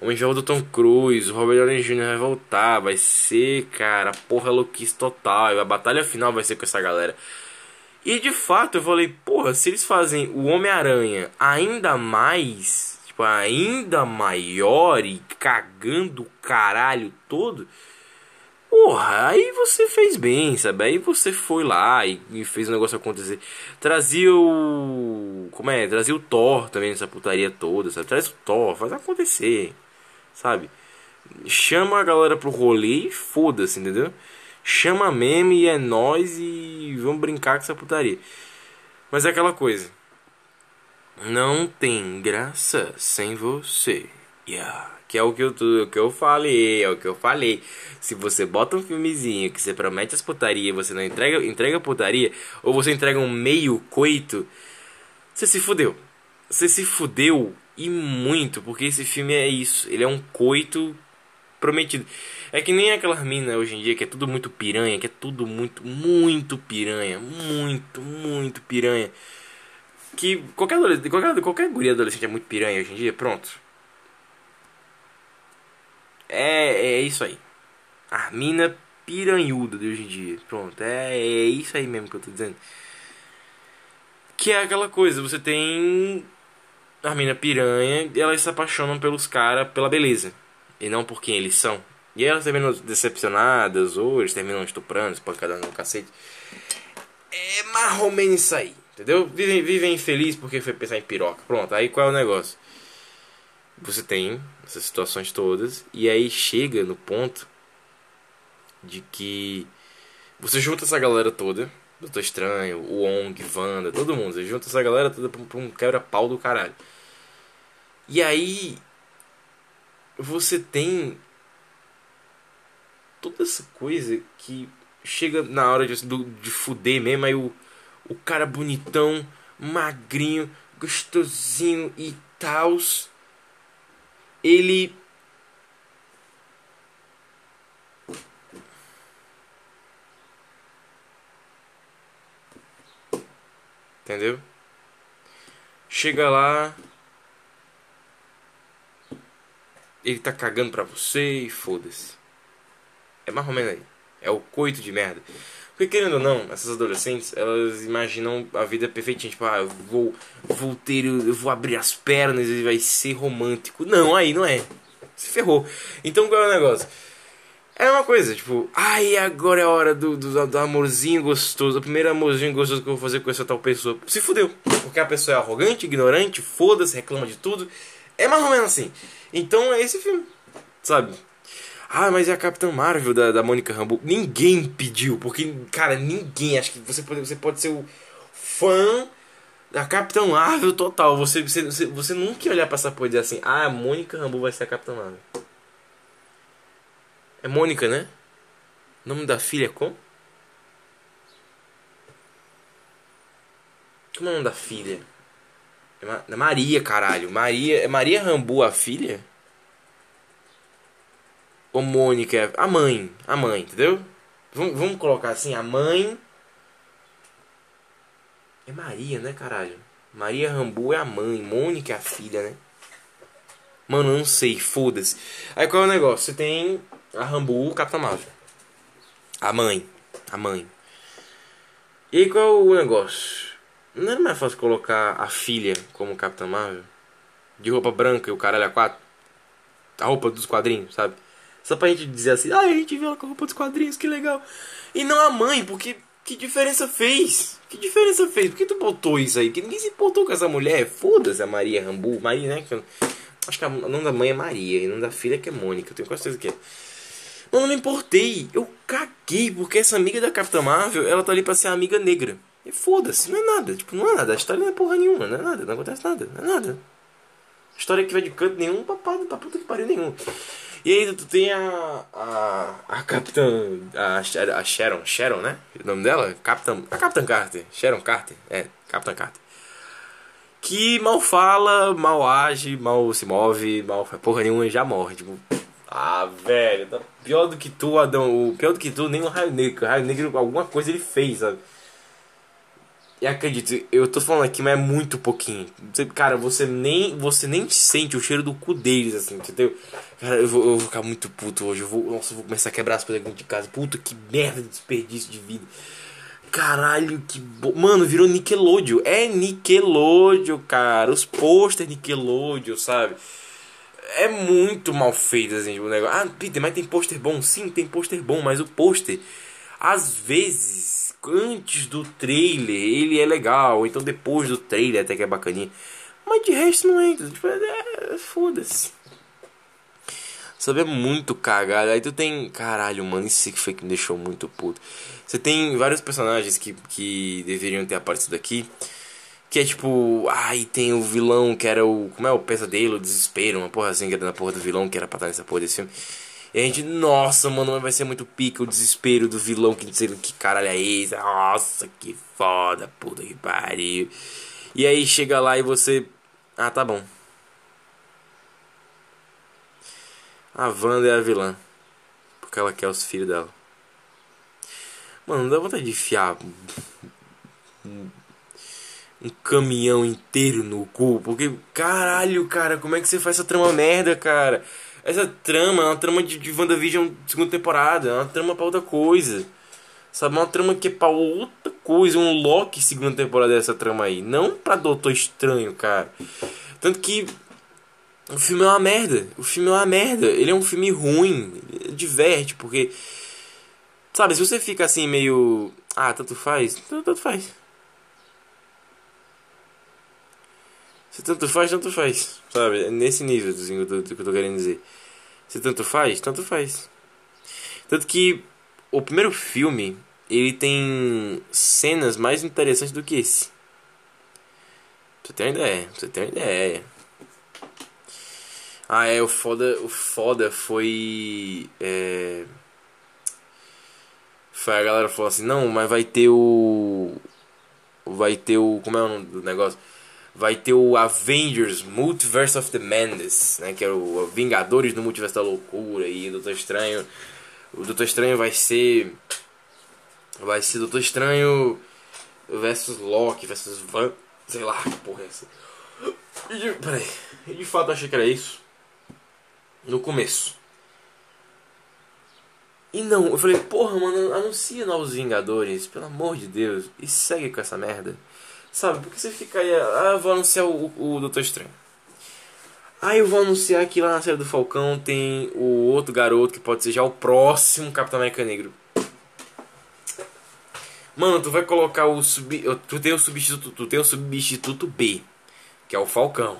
o enjoo do Tom Cruise, o Robert Downey Jr. vai voltar, vai ser, cara, porra louquice total. A batalha final vai ser com essa galera. E de fato eu falei, porra, se eles fazem o Homem-Aranha ainda mais, tipo, ainda maior e cagando o caralho todo, Porra, aí você fez bem, sabe? Aí você foi lá e, e, fez o negócio acontecer. Trazia o. Como é? Trazia o Thor também nessa putaria toda, sabe? Traz o Thor, faz acontecer, sabe? Chama a galera pro rolê e foda-se, entendeu? Chama meme e é nós e vamos brincar com essa putaria. Mas é aquela coisa. Não tem graça sem você. Yeah. Que é o que eu, o que eu falei, é o que eu falei. Se você bota um filmezinho que você promete as putaria você não entrega, entrega putaria, ou você entrega um meio coito, você se fudeu. Você se fudeu e muito, porque esse filme é isso. Ele é um coito prometido. É que nem aquela mina hoje em dia que é tudo muito piranha, que é tudo muito, muito piranha. Muito, muito piranha. Que qualquer, qualquer, qualquer guria adolescente é muito piranha hoje em dia, pronto é, é isso aí. A mina piranhuda de hoje em dia. Pronto, é, é isso aí mesmo que eu tô dizendo. Que é aquela coisa, você tem a mina piranha e elas se apaixonam pelos caras pela beleza. E não por quem eles são. E elas terminam decepcionadas, ou eles terminam estuprando, espancadando no cacete. É mais ou menos isso aí, entendeu? Vivem, vivem infeliz porque foi pensar em piroca. Pronto, aí qual é o negócio? Você tem essas situações todas e aí chega no ponto de que você junta essa galera toda, Doutor Estranho, o Ong, Wanda, todo mundo, você junta essa galera toda pra um quebra-pau do caralho. E aí você tem toda essa coisa que chega na hora de, de fuder mesmo, aí o, o cara bonitão, magrinho, gostosinho e tals ele Entendeu? Chega lá. Ele tá cagando pra você e foda-se. É mais ou menos aí. É o coito de merda. Porque querendo ou não, essas adolescentes, elas imaginam a vida perfeitinha, tipo, ah, eu vou, vou ter, eu vou abrir as pernas e vai ser romântico. Não, aí não é. Se ferrou. Então qual é o negócio? É uma coisa, tipo, ai, agora é a hora do, do, do, amorzinho gostoso, o primeiro amorzinho gostoso que eu vou fazer com essa tal pessoa. Se fudeu. Porque a pessoa é arrogante, ignorante, foda-se, reclama de tudo. É mais ou menos assim. Então é esse filme, sabe? Ah, mas é a Capitã Marvel da, da Mônica Rambeau. Ninguém pediu, porque, cara, ninguém. Acho que você pode, você pode ser o fã da Capitã Marvel total. Você, você, você, nunca ia olhar pra essa porra e dizer assim: Ah, a Mônica Rambeau vai ser a Capitã Marvel. É Mônica, né? O nome da filha é como? Como é o nome da filha? É Maria, caralho. Maria, é Maria Rambu a filha? Ou Mônica, a mãe, a mãe, entendeu? Vamos, vamos colocar assim, a mãe. É Maria, né, caralho? Maria Rambu é a mãe, Mônica é a filha, né? Mano, eu não sei, foda-se. Aí qual é o negócio? Você tem a Rambu, Capitã Marvel. A mãe. A mãe. E aí qual é o negócio? Não era mais fácil colocar a filha como Capitã Marvel? De roupa branca e o caralho a quatro? A roupa dos quadrinhos, sabe? Só pra gente dizer assim, ah, a gente viu ela com roupa dos quadrinhos, que legal. E não a mãe, porque que diferença fez? Que diferença fez? Por que tu botou isso aí? Porque ninguém se importou com essa mulher. Foda-se a Maria Rambu. Maria, né? Acho que o nome da mãe é Maria e o nome da filha é que é Mônica. Eu tenho quase certeza que é. Mas não me importei. Eu caguei porque essa amiga da Capitã Marvel, ela tá ali pra ser amiga negra. E foda-se, não é nada. Tipo, não é nada. A história não é porra nenhuma. Não é nada. Não acontece nada. Não é nada. História que vai de canto nenhum, papado, pra puta que pariu nenhum. E aí tu tem a. A, a Capitã. A, a Sharon. Sharon, né? O nome dela? Capitã. A Capitã Carter. Sharon Carter. É, Capitã Carter. Que mal fala, mal age, mal se move, mal faz porra nenhuma e já morre. Tipo. Ah, velho. Tá pior do que tu, Adão. Pior do que tu, nem o Raio Negro. O Raio Negro, alguma coisa ele fez, sabe? E acredito, eu tô falando aqui, mas é muito pouquinho. Você, cara, você nem, você nem sente o cheiro do cu deles, assim, entendeu? Cara, eu vou, eu vou ficar muito puto hoje. Eu vou, nossa, eu vou começar a quebrar as coisas aqui de casa. Puta que merda de desperdício de vida. Caralho, que bo... Mano, virou Nickelodeon. É Nickelodeon, cara. Os posters Nickelodeon, sabe? É muito mal feito, assim, o negócio. Ah, Peter, mas tem pôster bom? Sim, tem pôster bom, mas o pôster, às vezes antes do trailer ele é legal, então depois do trailer até que é bacaninha. Mas de resto não é. Tipo, é, é Foda-se. Sabe, é muito cagado. Aí tu tem. Caralho, mano, isso que foi que me deixou muito puto. Você tem vários personagens que, que deveriam ter aparecido aqui. Que é tipo. Ai, tem o vilão que era o. Como é o pesadelo, o desespero, uma porra assim, que era na porra do vilão que era pra estar nessa porra desse filme. E a gente, nossa, mano, vai ser muito pica o desespero do vilão que sei que caralho é esse. Nossa, que foda, puta que pariu. E aí chega lá e você. Ah, tá bom. A Wanda é a vilã. Porque ela quer os filhos dela. Mano, não dá vontade de enfiar um caminhão inteiro no cu. Porque, caralho, cara, como é que você faz essa trama merda, cara? Essa trama é uma trama de, de WandaVision segunda temporada, é uma trama pra outra coisa. Sabe, uma trama que é pra outra coisa, um Loki segunda temporada dessa trama aí. Não pra Doutor Estranho, cara. Tanto que o filme é uma merda. O filme é uma merda. Ele é um filme ruim. Diverte, porque. Sabe, se você fica assim meio. Ah, tanto faz. Tanto faz. Se tanto faz, tanto faz. Sabe? Nesse nível que, eu tô, que eu tô querendo dizer. Se tanto faz, tanto faz. Tanto que o primeiro filme, ele tem cenas mais interessantes do que esse. Pra você ter uma ideia. Pra você ter uma ideia. Ah, é, o foda, o foda foi. É, foi a galera falou assim: não, mas vai ter o. Vai ter o. Como é o nome do negócio? Vai ter o Avengers Multiverse of the Madness, né, que é o Vingadores do Multiverso da Loucura e Doutor Estranho. O Doutor Estranho vai ser vai ser Doutor Estranho versus Loki versus Van, sei lá, que porra é essa. E, peraí, de fato achei que era isso no começo. E não, eu falei, porra, mano, anuncia novos Vingadores, pelo amor de Deus, e segue com essa merda. Sabe? Porque você fica aí, ah, eu vou anunciar o, o Doutor Estranho. Aí eu vou anunciar que lá na série do Falcão tem o outro garoto que pode ser já o próximo Capitão América Negro. Mano, tu vai colocar o sub, tu tem o substituto, tu tem o substituto B, que é o Falcão.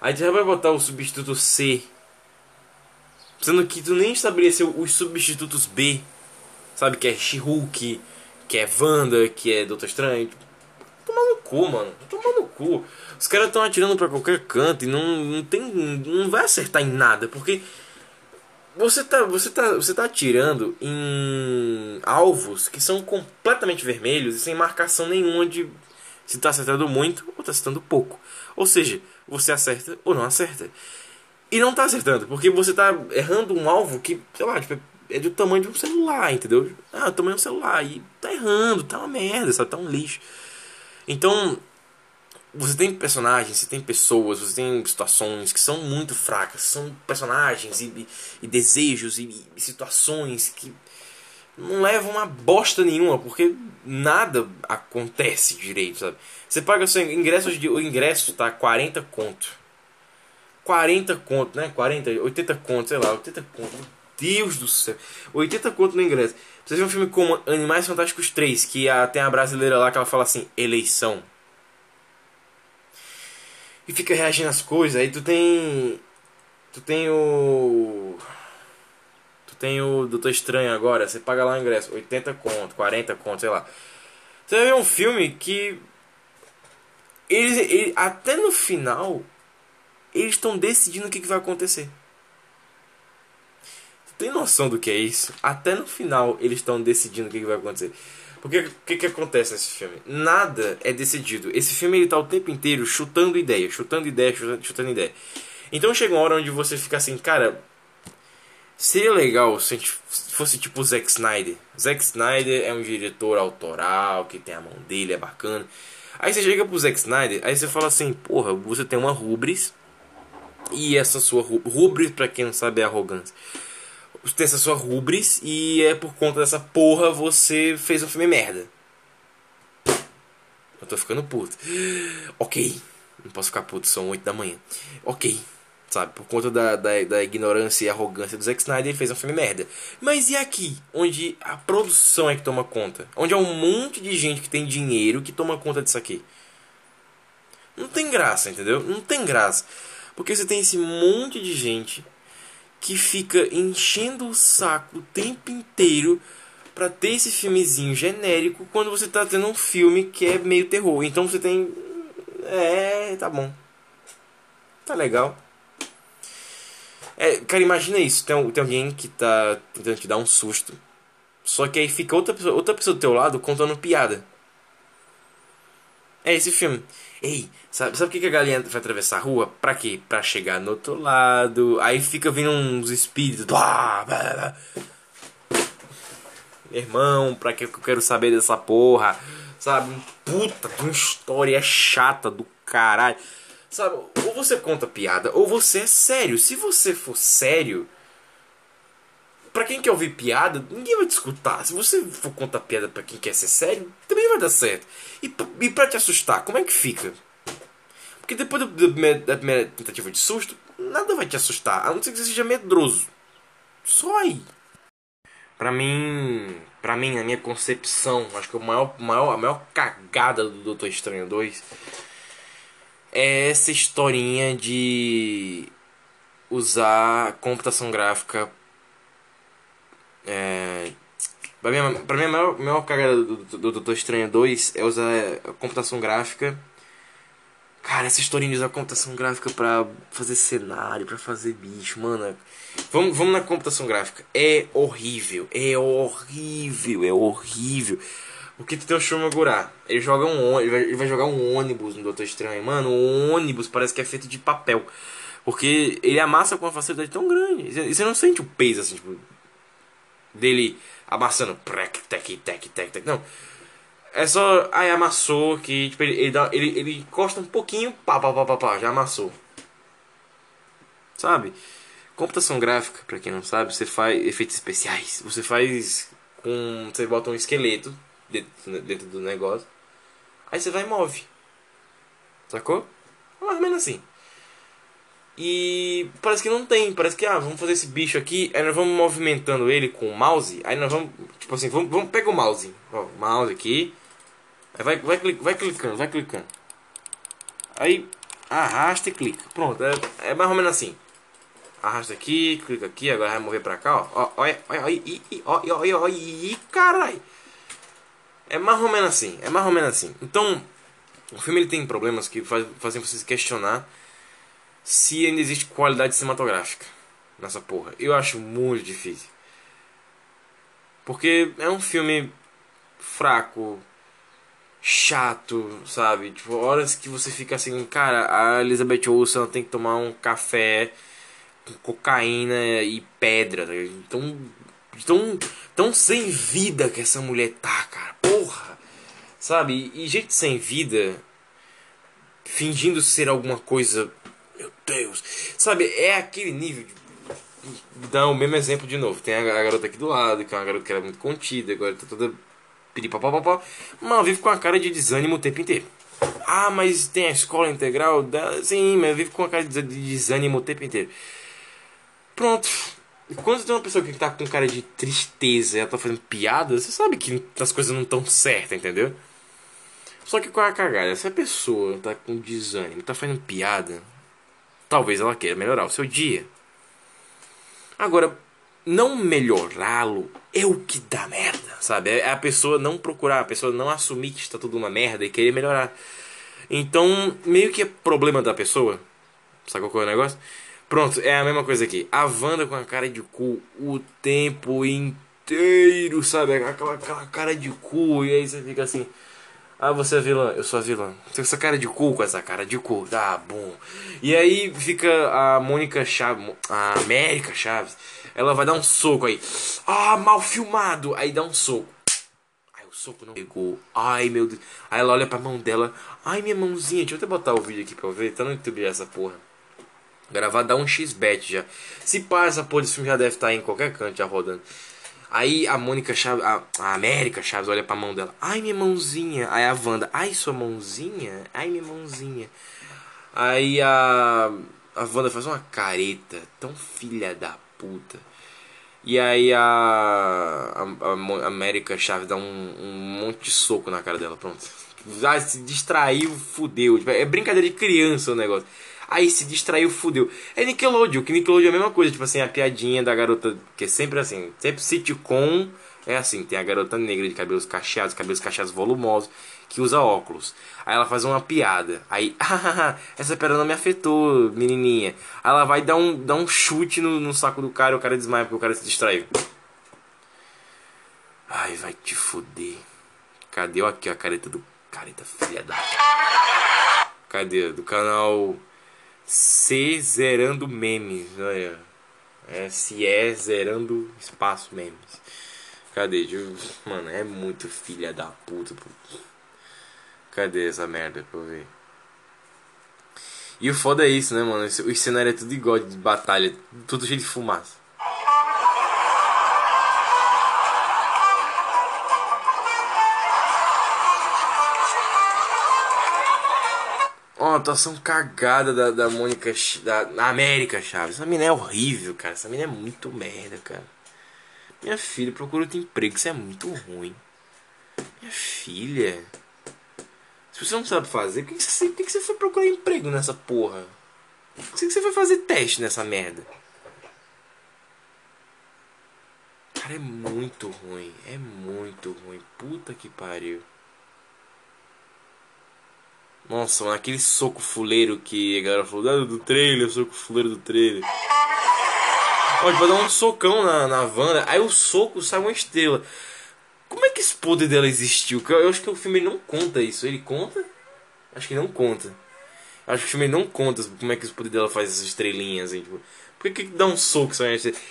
Aí tu já vai botar o substituto C. Sendo que tu nem estabeleceu os substitutos B. Sabe que é She-Hulk, que é Wanda, que é Doutor Estranho cu, mano. Tô tomando cu. Os caras estão atirando para qualquer canto e não, não tem. não vai acertar em nada, porque você tá, você tá, você tá atirando em alvos que são completamente vermelhos e sem marcação nenhuma de se tá acertando muito ou tá acertando pouco. Ou seja, você acerta ou não acerta. E não tá acertando, porque você tá errando um alvo que, sei lá, tipo, é do tamanho de um celular, entendeu? Ah, o tamanho de um celular. E tá errando, tá uma merda, sabe? Tá um lixo. Então, você tem personagens, você tem pessoas, você tem situações que são muito fracas. São personagens e, e desejos e, e, situações que não levam uma bosta nenhuma, porque nada acontece direito, sabe? Você paga o seu ingresso, o ingresso tá 40 conto. 40 conto, né? 40, 80 conto, sei lá, 80 conto. Meu Deus do céu. 80 conto no ingresso. Você vê um filme como Animais Fantásticos 3, que tem a brasileira lá que ela fala assim, eleição. E fica reagindo às coisas, aí tu tem. Tu tem o. Tu tem o Doutor Estranho agora, você paga lá o ingresso, 80 conto, 40 conto, sei lá. Você vai ver um filme que. Eles, ele, até no final, eles estão decidindo o que, que vai acontecer. Tem noção do que é isso? Até no final eles estão decidindo o que, que vai acontecer. Porque o que, que acontece nesse filme? Nada é decidido. Esse filme ele tá o tempo inteiro chutando ideia, chutando ideia, chutando, chutando ideia. Então chega uma hora onde você fica assim, cara, seria legal se a gente fosse tipo Zack Snyder. Zack Snyder é um diretor autoral, que tem a mão dele, é bacana. Aí você chega pro Zack Snyder, aí você fala assim, porra, você tem uma rubris, e essa sua rubris, para quem não sabe, é arrogância tem essa sua rubris e é por conta dessa porra você fez um filme merda. Eu tô ficando puto. Ok. Não posso ficar puto, são 8 da manhã. Ok. Sabe, por conta da, da, da ignorância e arrogância do Zack Snyder, ele fez um filme merda. Mas e aqui? Onde a produção é que toma conta? Onde é um monte de gente que tem dinheiro que toma conta disso aqui. Não tem graça, entendeu? Não tem graça. Porque você tem esse monte de gente que fica enchendo o saco o tempo inteiro para ter esse filmezinho genérico quando você tá tendo um filme que é meio terror. Então você tem. É, tá bom. Tá legal. É, cara, imagina isso. Tem, tem alguém que tá tentando te dar um susto. Só que aí fica outra pessoa, outra pessoa do teu lado contando piada. É esse filme. Ei, sabe, sabe o que, que a galinha vai atravessar a rua? Pra quê? Pra chegar no outro lado. Aí fica vindo uns espíritos. Blá. Irmão, pra que eu quero saber dessa porra? Sabe? Puta uma história chata do caralho. Sabe? Ou você conta piada, ou você é sério. Se você for sério, Pra quem quer ouvir piada, ninguém vai te escutar. Se você for contar piada pra quem quer ser sério, também vai dar certo. E, e pra te assustar, como é que fica? Porque depois do, do, da primeira tentativa de susto, nada vai te assustar, a não ser que você seja medroso. Só aí. Pra mim, pra mim, na minha concepção, acho que o maior, maior, a maior cagada do Doutor Estranho 2 é essa historinha de usar computação gráfica é, pra mim, pra mim a maior, maior cagada do, do, Doutor Estranho 2 é usar computação gráfica. Cara, essa historinha de usar computação gráfica pra fazer cenário, pra fazer bicho, mano. Vamos, vamos na computação gráfica. É horrível, é horrível, é horrível. O que tu tem o Shumagurá? Ele joga um ele vai, ele vai jogar um ônibus no Doutor Estranho. Mano, o ônibus parece que é feito de papel. Porque ele amassa com uma facilidade tão grande. Você não sente o peso assim, tipo dele amassando. Prec, tec, tec, tec, tec. Não. É só. Aí amassou que tipo, ele, ele, ele, ele encosta um pouquinho, pá, pá, pá, pá, pá, já amassou. Sabe? Computação gráfica, pra quem não sabe, você faz efeitos especiais. Você faz com. Você bota um esqueleto dentro, dentro do negócio. Aí você vai e move. Sacou? Mais ou menos assim. E parece que não tem, parece que ah, vamos fazer esse bicho aqui, aí nós vamos movimentando ele com o mouse, aí nós vamos, tipo assim, vamos, vamos pega o mouse, ó, mouse aqui. Aí vai vai vai clicando, vai clicando. Aí arrasta e clica. Pronto, é, é mais ou menos assim. Arrasta aqui, clica aqui, agora vai mover pra cá, ó. olha, olha, olha, olha, olha, olha, caralho. É mais ou menos assim, é mais ou menos assim. Então, o filme ele tem problemas que faz, fazem vocês questionar se ainda existe qualidade cinematográfica nessa porra. Eu acho muito difícil. Porque é um filme fraco, chato, sabe? Tipo, horas que você fica assim, cara, a Elizabeth Olsen tem que tomar um café com cocaína e pedra. Tá tão, tão, tão sem vida que essa mulher tá, cara. Porra! Sabe? E gente sem vida fingindo ser alguma coisa. Meu Deus. Sabe, é aquele nível de. Dá o mesmo exemplo de novo. Tem a garota aqui do lado, que é uma garota que era muito contida, agora tá toda piripapapapá. Mas ela vive com a cara de desânimo o tempo inteiro. Ah, mas tem a escola integral? Da... Sim, mas vive com a cara de desânimo o tempo inteiro. Pronto. Quando tem uma pessoa que tá com cara de tristeza e ela tá fazendo piada, você sabe que as coisas não estão certas, entendeu? Só que qual é a cagada? Se a pessoa tá com desânimo, tá fazendo piada, talvez ela queira melhorar o seu dia. Agora, não melhorá-lo é o que dá merda, sabe? É a pessoa não procurar, a pessoa não assumir que está tudo uma merda e querer melhorar. Então, meio que é problema da pessoa. Sabe qual é o negócio? Pronto, é a mesma coisa aqui. A Wanda com a cara de cu o tempo inteiro, sabe? Aquela, aquela cara de cu. E aí você fica assim. Ah, você é vilã, eu sou a vilã. Tem essa cara de cu com essa cara de cu. Ah, bom. E aí fica a Mônica Chaves, a América Chaves. Ela vai dar um soco aí. Ah, mal filmado. Aí dá um soco. Aí o soco não pegou. Ai, meu Deus. Aí ela olha pra mão dela. Ai, minha mãozinha. Deixa eu até botar o vídeo aqui pra eu ver. Tá no YouTube essa porra. Gravar dá um X-Bet já. Se pá, essa porra desse filme já deve estar tá em qualquer canto já rodando. Aí a Mônica Chaves, a, a, América Chaves olha pra mão dela. Ai, minha mãozinha. Aí a Wanda, ai, sua mãozinha. Ai, minha mãozinha. Aí a, a Wanda faz uma careta tão filha da puta. E aí a, a, a América Chaves dá um, um monte de soco na cara dela. Pronto. Já se distraiu, fudeu. Tipo, é brincadeira de criança o negócio. Aí se distraiu, fudeu. É Nickelodeon, que Nickelodeon é a mesma coisa, tipo assim, a piadinha da garota, que é sempre assim, sempre sitcom é assim, tem a garota negra de cabelos cacheados, cabelos cacheados volumosos, que usa óculos. Aí ela faz uma piada. Aí, essa piada não me afetou, menininha. Aí ela vai dar um, dar um chute no, no saco do cara e o cara desmaia porque o cara se distraiu. Ai, vai te fuder. Cadê aqui a careta do. Careta filha da. Cadê? Do canal C zerando memes, olha. É, se é zerando espaço memes. Cadê? Mano, é muito filha da puta. Cadê essa merda pra eu ver? E o foda é isso, né, mano? O cenário é tudo igual de batalha, tudo cheio de fumaça. Atuação cagada da, da Mônica. Da, América Chaves. Essa mina é horrível, cara. Essa mina é muito merda, cara. Minha filha, procura outro emprego. Isso é muito ruim. Minha filha. Se você não sabe fazer, por que, você, por que você foi procurar emprego nessa porra? Por que você foi fazer teste nessa merda? Cara, é muito ruim. É muito ruim. Puta que pariu. Nossa, mano, aquele soco fuleiro que a galera falou ah, do trailer, soco fuleiro do trailer. Vai dar um socão na, na Wanda, aí o soco sai uma estrela. Como é que esse poder dela existiu? Eu acho que o filme não conta isso. Ele conta? Acho que não conta. Acho que o filme não conta como é que o poder dela faz essas estrelinhas, assim, tipo. Por que, que dá um soco só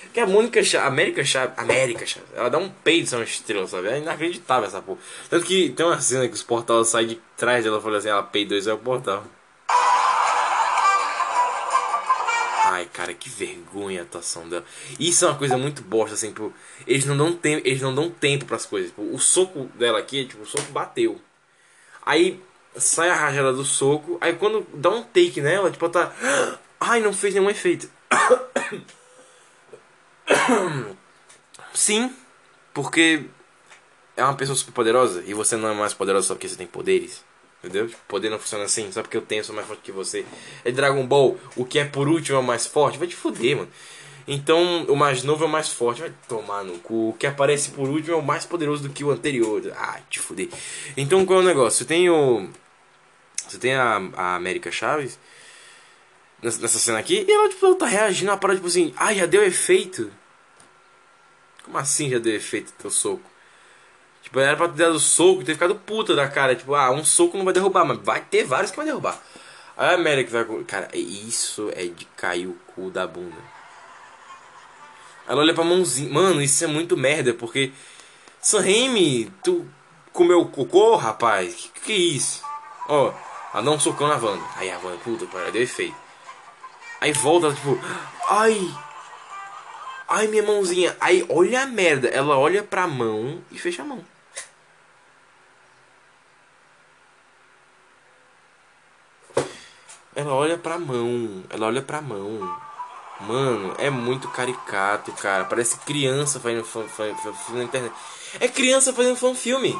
Porque a Mônica Chaves, América Chaves, América Chaves, ela dá um peito uma estrela, sabe? É inacreditável essa porra. Tanto que tem uma cena que os portais saem de trás dela e falam assim, ela peidou isso é o portal. Ai, cara, que vergonha a atuação dela. Isso é uma coisa muito bosta, assim, tipo, eles não dão tempo, eles não dão tempo para as coisas. Tipo, o soco dela aqui, tipo, o soco bateu. Aí sai a rajada do soco, aí quando dá um take nela, tipo, ela tá, ai, não fez nenhum efeito. Sim, porque é uma pessoa super poderosa e você não é mais poderosa só porque você tem poderes. Entendeu? Tipo, poder não funciona assim, só porque eu tenho, sou mais forte que você. É Dragon Ball, o que é por último é o mais forte, vai te fuder, mano. Então, o mais novo é o mais forte, vai tomar no cu. O que aparece por último é o mais poderoso do que o anterior. Ah, te fuder. Então, qual é o negócio? Você tem o. Você tem a, a América Chaves nessa cena aqui e ela, tipo, ela tá reagindo a parada, tipo assim, ah, já deu efeito. Como assim já deu efeito teu soco? Tipo, era pra ter dado soco e ter ficado puta da cara. Tipo, ah, um soco não vai derrubar, mas vai ter vários que vai derrubar. Aí a América vai. Cara, isso é de cair o cu da bunda. Ela olha pra mãozinha. Mano, isso é muito merda, porque. Sam Raimi, tu comeu cocô, rapaz? Que que é isso? Ó, Ela dá um socão na Wanda. Aí a Wanda, puta, cara, deu efeito. Aí volta, tipo, ai. Ai, minha mãozinha. Aí, olha a merda. Ela olha pra mão e fecha a mão. Ela olha pra mão. Ela olha pra mão. Mano, é muito caricato, cara. Parece criança fazendo fan, fan, fan, na internet. É criança fazendo fanfilme.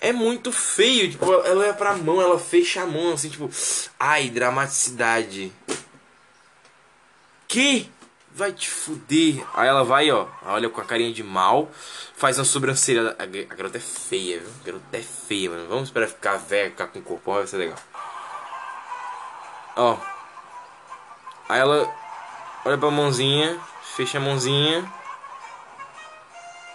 É muito feio. Tipo, ela olha pra mão, ela fecha a mão assim, tipo. Ai, dramaticidade. Que? Vai te fuder. Aí ela vai, ó. Olha com a carinha de mal. Faz uma sobrancelha. A, garota é feia, viu? A garota é feia, mano. Vamos esperar ficar velha, ficar com corpo. Vai ser legal. Ó. Aí ela olha pra mãozinha. Fecha a mãozinha.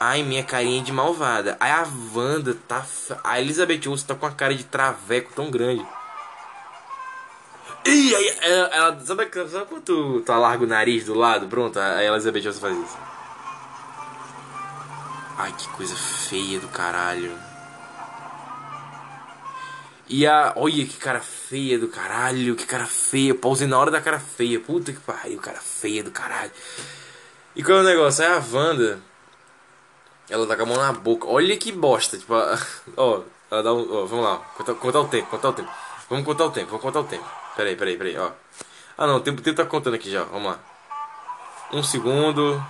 Ai, minha carinha de malvada. Aí a Wanda tá. A Elizabeth Olsen tá com a cara de traveco tão grande. Ih, aí ela, ela, sabe, sabe quando tu, tu alarga o nariz do lado? Pronto, a Elizabeth Olsen faz isso. Ai, que coisa feia do caralho. E a. Olha que cara feia do caralho, que cara feia. Pausei na hora da cara feia. Puta que pariu, cara feia do caralho. E qual é o negócio? Aí a Wanda. Ela tá com a mão na boca. Olha que bosta. Tipo, ó, ela dá um. Ó, vamos lá, contar, o tempo, contar o tempo. Vamos contar o tempo, vamos contar o tempo. Peraí, peraí, peraí, ó. Ah não, o tempo, o tempo tá contando aqui já, vamos lá. Um segundo,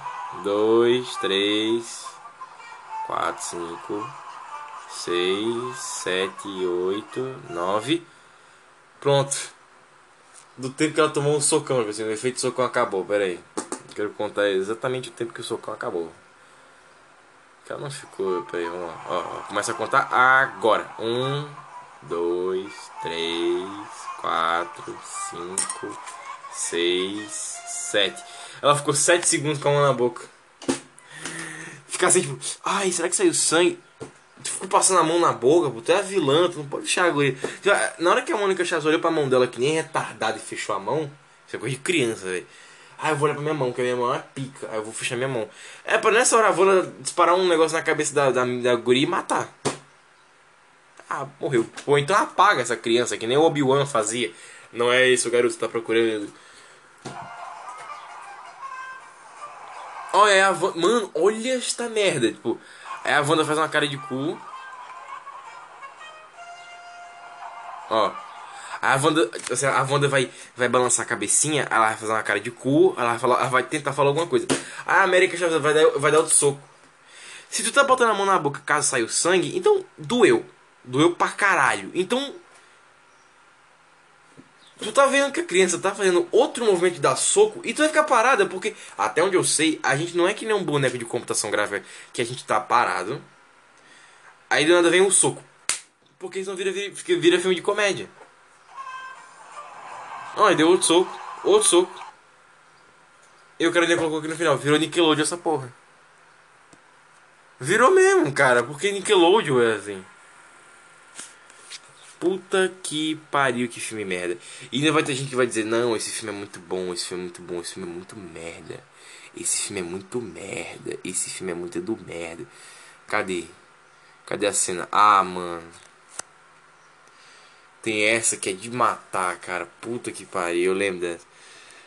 dois, três, quatro, cinco, seis, sete, oito, nove. Pronto. Do tempo que ela tomou um socão, assim, o efeito socão acabou, peraí. Quero contar exatamente o tempo que o socão acabou. Ela não ficou, peraí, vamos lá. Ó, ó, começa a contar agora. Um, dois, três, quatro, cinco, seis, sete. Ela ficou sete segundos com a mão na boca. Ficar assim, tipo, ai, será que saiu sangue? Tu ficou passando a mão na boca, pô, tu é vilã, tu não pode deixar a guria. Na hora que a Mônica Chaz olhou pra mão dela que nem retardada e fechou a mão, isso é coisa de criança, velho. Ah, eu vou olhar pra minha mão, que a minha mão é pica. Aí eu vou fechar minha mão. É pra nessa hora a Vona disparar um negócio na cabeça da, da, da guria e matar. Ah, morreu. Ou então apaga essa criança, que nem o Obi-Wan fazia. Não é isso, o garoto tá procurando. Olha, é a Wanda... Mano, olha esta merda. Tipo, aí a Wanda faz uma cara de cu. Ó. A Wanda, assim, a Wanda vai, vai balançar a cabecinha, ela vai fazer uma cara de cu, ela vai, falar, ela vai tentar falar alguma coisa. A América vai dar, vai dar outro soco. Se tu tá botando a mão na boca caso saia o sangue, então doeu. Doeu pra caralho. Então. Tu tá vendo que a criança tá fazendo outro movimento de dar soco e tu vai ficar parada, porque até onde eu sei, a gente não é que nem um boneco de computação gráfica que a gente tá parado. Aí do nada vem um soco. Porque isso não vira, vira, vira filme de comédia. Olha, deu outro soco. Outro soco. E o cara ainda colocou aqui no final. Virou Nickelodeon essa porra. Virou mesmo, cara. Porque Nickelodeon é assim. Puta que pariu, que filme merda. E ainda vai ter gente que vai dizer: Não, esse filme é muito bom, esse filme é muito bom, esse filme é muito merda. Esse filme é muito merda. Esse filme é muito do merda. Cadê? Cadê a cena? Ah, mano. Tem essa que é de matar, cara. Puta que pariu, eu lembro dessa.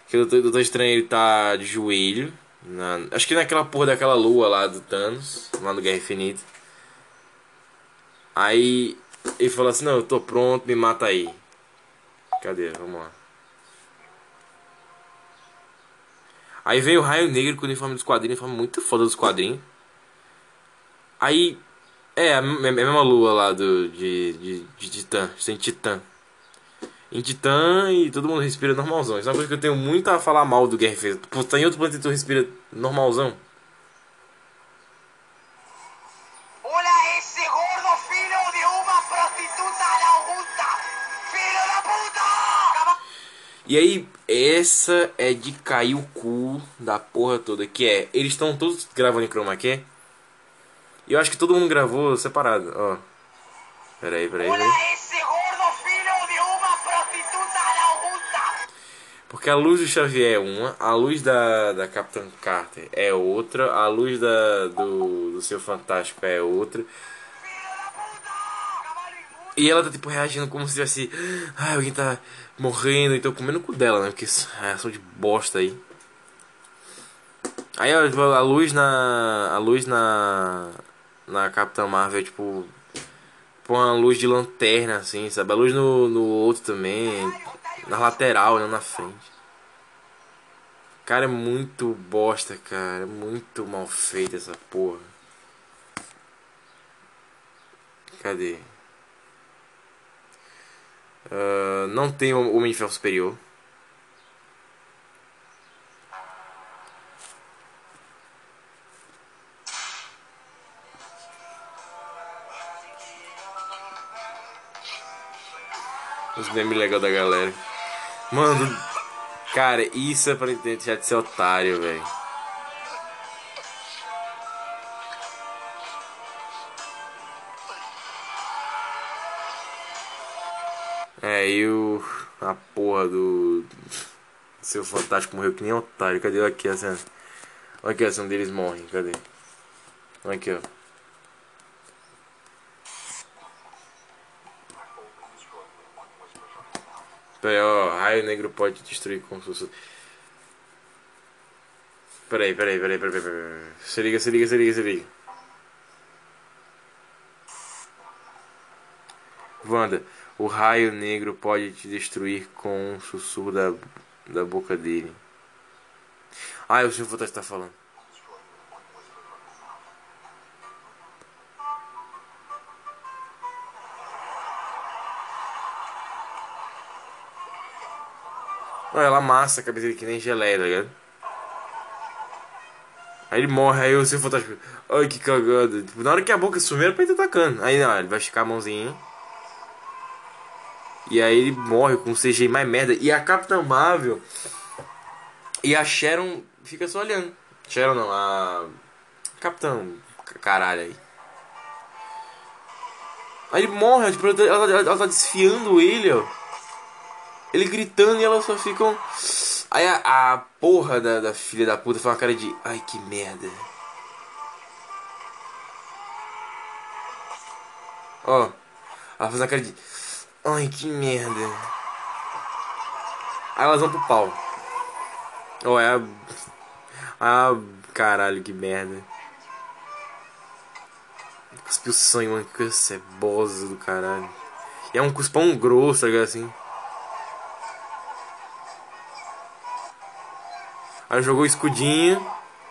Que o Doutor Estranho ele tá de joelho. Na, acho que naquela porra daquela lua lá do Thanos, lá no Guerra Infinita. Aí ele falou assim: Não, eu tô pronto, me mata aí. Cadê? Vamos lá. Aí vem o Raio Negro com o uniforme dos quadrinhos, uniforme muito foda dos quadrinhos. Aí. É, a mesma lua lá do, de, de, de Titã, sem Titã. Em Titã e todo mundo respira normalzão. Isso é uma coisa que eu tenho muito a falar mal do Guerra Infinita. Pô, tá em outro planeta e tu respira normalzão. Hola, esse gordo filho de uma prostituta da Augusta! Filho da puta! E aí, essa é de cair o cu da porra toda. Que é, eles estão todos gravando em chroma key. E eu acho que todo mundo gravou separado, ó. Peraí, peraí, peraí. Porque a luz do Xavier é uma, a luz da, da Capitã Carter é outra, a luz da, do, do Seu Fantástico é outra. E ela tá tipo reagindo como se tivesse. Ah, alguém tá morrendo, então comendo o cu dela, né? Porque é ação de bosta aí. Aí a luz na. A luz na. Na Capitã Marvel, tipo. Põe uma luz de lanterna, assim, sabe? A luz no, no outro também. Na lateral, não na frente. Cara, é muito bosta, cara. É muito mal feita essa porra. Cadê? Uh, não tem Homem de Ferro Superior. Os memes legais da galera. Mano, cara, isso é pra deixar de ser otário, velho. É, e o. A porra do. Seu Fantástico morreu que nem otário. Cadê aqui a cena? Olha aqui a cena deles morrem. Cadê? Aqui, ó. Ó. Raio negro pode destruir com sucesso. Peraí, peraí, peraí, peraí, peraí. Se liga, se liga, se liga, se liga. Wanda, o raio negro pode te destruir com um sussurro da, da boca dele. Ah, é o Silvio está falando. Olha, ela amassa a cabeça dele que nem geleia, tá ligado? Aí ele morre, aí seu fantástico. Ai que cagada. Tipo, na hora que a boca sumir, era ele tá atacando. Aí não, ele vai esticar a mãozinha. E aí ele morre com o CGI mais merda. E a Capitã Marvel e a Sharon fica só olhando. Sharon não, a. Capitã. Caralho aí. Aí ele morre, tipo, ela, ela, ela tá desfiando ele, ó. Ele gritando e elas só ficam. Aí a, a porra da, da filha da puta faz uma cara de. Ai que merda. Ó. Ela faz uma cara de. Ai, que merda. Aí elas vão pro pau. Oh, é a... Ah, caralho, que merda. Cuspiu sangue, mano. Que coisa cebosa do caralho. E é um cuspão grosso, assim. Aí jogou o escudinho.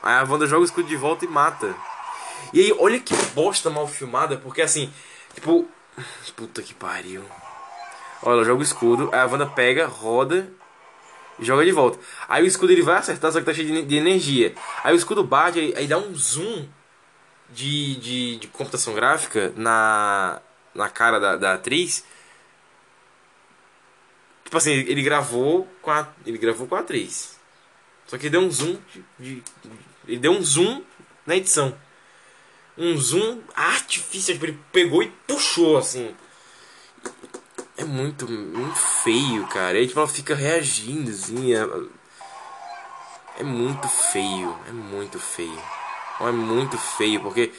Aí a Wanda joga o escudo de volta e mata. E aí, olha que bosta mal filmada, porque assim, tipo. Puta que pariu. Olha, ela joga o escudo, aí a Wanda pega, roda e joga de volta. Aí o escudo ele vai acertar, só que tá cheio de, energia. Aí o escudo bate, aí, aí dá um zoom de, de, de, computação gráfica na, na cara da, da atriz. Tipo assim, ele gravou com a, ele gravou com a atriz. Só que deu um zoom de, de, ele deu um zoom na edição. Um zoom artificial, tipo, ele pegou e puxou assim. É muito, muito feio, cara. Aí tipo, ela fica reagindo, assim. É, é muito feio. É muito feio. É muito feio, porque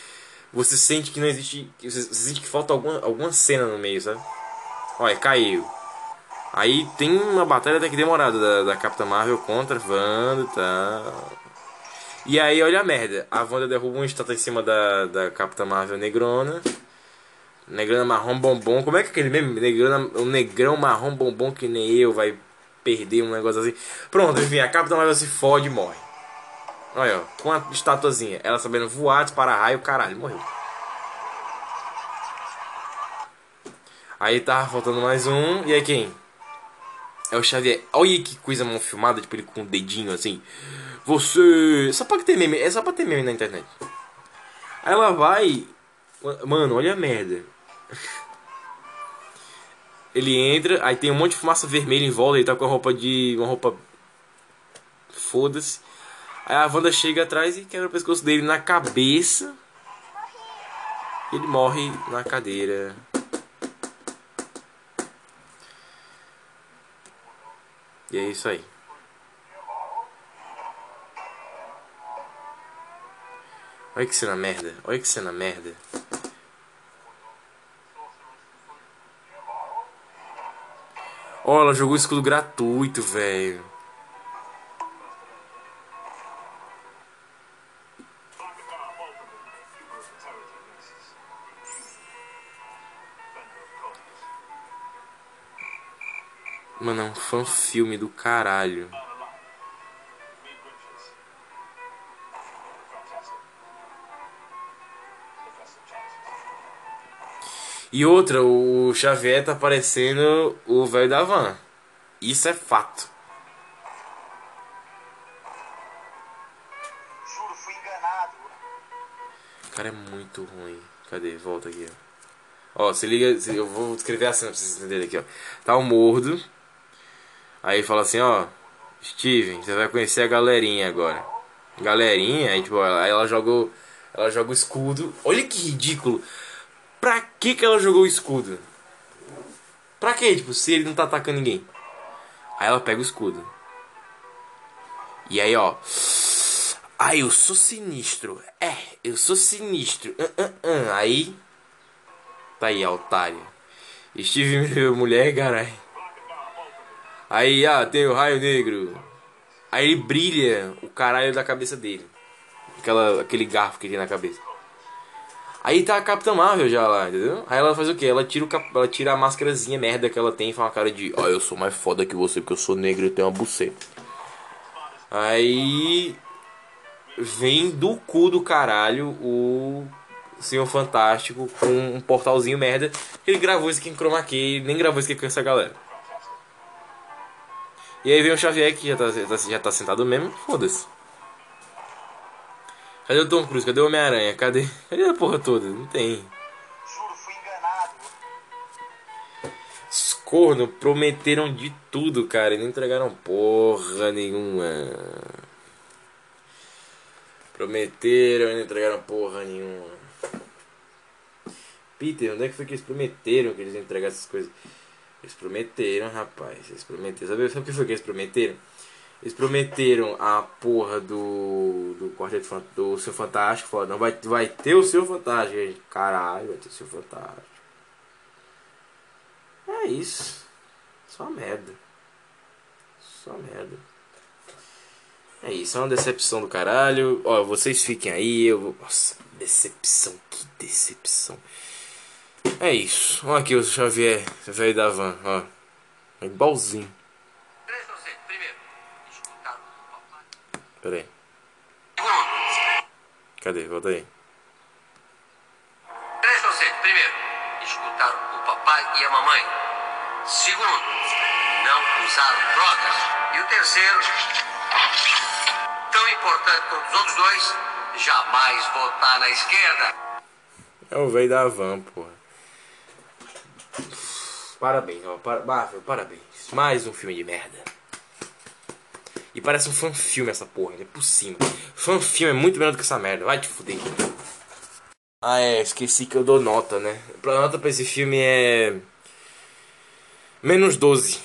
você sente que não existe. Você, sente que falta alguma, alguma cena no meio, sabe? Olha, caiu. Aí tem uma batalha até que demorada da, da Capitã Marvel contra Wanda e tal. E aí, olha a merda. A Wanda derruba um estátua em cima da, da Capitã Marvel Negrona. Negrona marrom bombom. Como é que aquele mesmo? Negrona, um negrão marrom bombom que nem eu vai perder um negócio assim. Pronto, enfim, a Capitã Marvel se fode e morre. Olha, ó, com a estatuazinha. Ela sabendo voar, disparar raio, caralho, morreu. Aí tava faltando mais um. E aí quem? É o Xavier. Olha que coisa mal filmada, tipo ele com o dedinho assim. Você. Só pra ter meme. É só pra ter meme na internet. Aí ela vai. Mano, olha a merda. Ele entra, aí tem um monte de fumaça vermelha em volta, ele tá com a roupa de. uma roupa. Foda-se. Aí a Wanda chega atrás e quebra o pescoço dele na cabeça. Ele morre na cadeira. E é isso aí. Olha que cena merda. Olha que cena merda. Ó, oh, ela jogou escudo gratuito, velho. Mano, é um fã-filme do caralho. E outra, o Xavier tá parecendo o velho da van. Isso é fato. Juro, fui enganado. O cara é muito ruim. Cadê? Volta aqui, ó. Ó, se liga, se- eu vou escrever a cena pra vocês entenderem aqui, ó. Tá o mordo. Aí fala assim, ó. Steven, você vai conhecer a galerinha agora. Galerinha, aí tipo, ela- ela jogou. Ela joga o escudo. Olha que ridículo. Pra que que ela jogou o escudo? Pra que, tipo, se ele não tá atacando ninguém? Aí ela pega o escudo. E aí, ó. Ai, eu sou sinistro. É, eu sou sinistro. Ah, ah, ah. Aí. Tá aí, a otária. Steve mulher, caralho. Aí, ah, tem o raio negro. Aí ele brilha o caralho da cabeça dele. Aquela, aquele garfo que ele tem na cabeça. Aí tá a Capitã Marvel já lá, entendeu? Aí ela faz o quê? Ela tira, o cap... ela tira a máscarazinha merda que ela tem e faz uma cara de Ó, eu sou mais foda que você porque eu sou negro e tenho uma buceta. Aí vem do cu do caralho o Senhor Fantástico com um portalzinho merda. Ele gravou isso aqui em chroma key, nem gravou isso aqui com essa galera. E aí vem o Xavier que já tá, já tá, já tá sentado mesmo, foda-se. Cadê o Tom Cruise? Cadê o Homem-Aranha? Cadê? Cadê a porra toda? Não tem. Juro, fui enganado. Os cornos prometeram de tudo, cara, e não entregaram porra nenhuma. Prometeram e não entregaram porra nenhuma. Peter, onde é que foi que eles prometeram que eles iam entregar essas coisas? Eles prometeram, rapaz. Eles prometeram. Sabe, sabe o que foi que eles prometeram? Eles prometeram a porra do. do Quarteto do seu Fantástico. Falaram, não, vai, vai ter o seu Fantástico. Aí, Caralho, vai ter o seu Fantástico. É isso. Só merda. Só merda. É isso, é uma decepção do caralho. Ó, vocês fiquem aí. Eu... vou- Nossa, decepção, que decepção. É isso. Olha aqui o Xavier, velho da van, ó. É igualzinho. Pera aí. Segundo, Cadê? Volta aí. três você. Primeiro, escutar o papai e a mamãe. Segundo, não usar drogas. E o terceiro, tão importante quanto os outros dois, jamais votar na esquerda. É o velho da van, porra. Parabéns, ó. Para... Marvel, parabéns. Mais um filme de merda. E parece um fanfilme essa porra, né? Por cima. Fanfilme é muito melhor do que essa merda. Vai te fuder. Ah, é. Esqueci que eu dou nota, né? A nota pra esse filme é. Menos 12.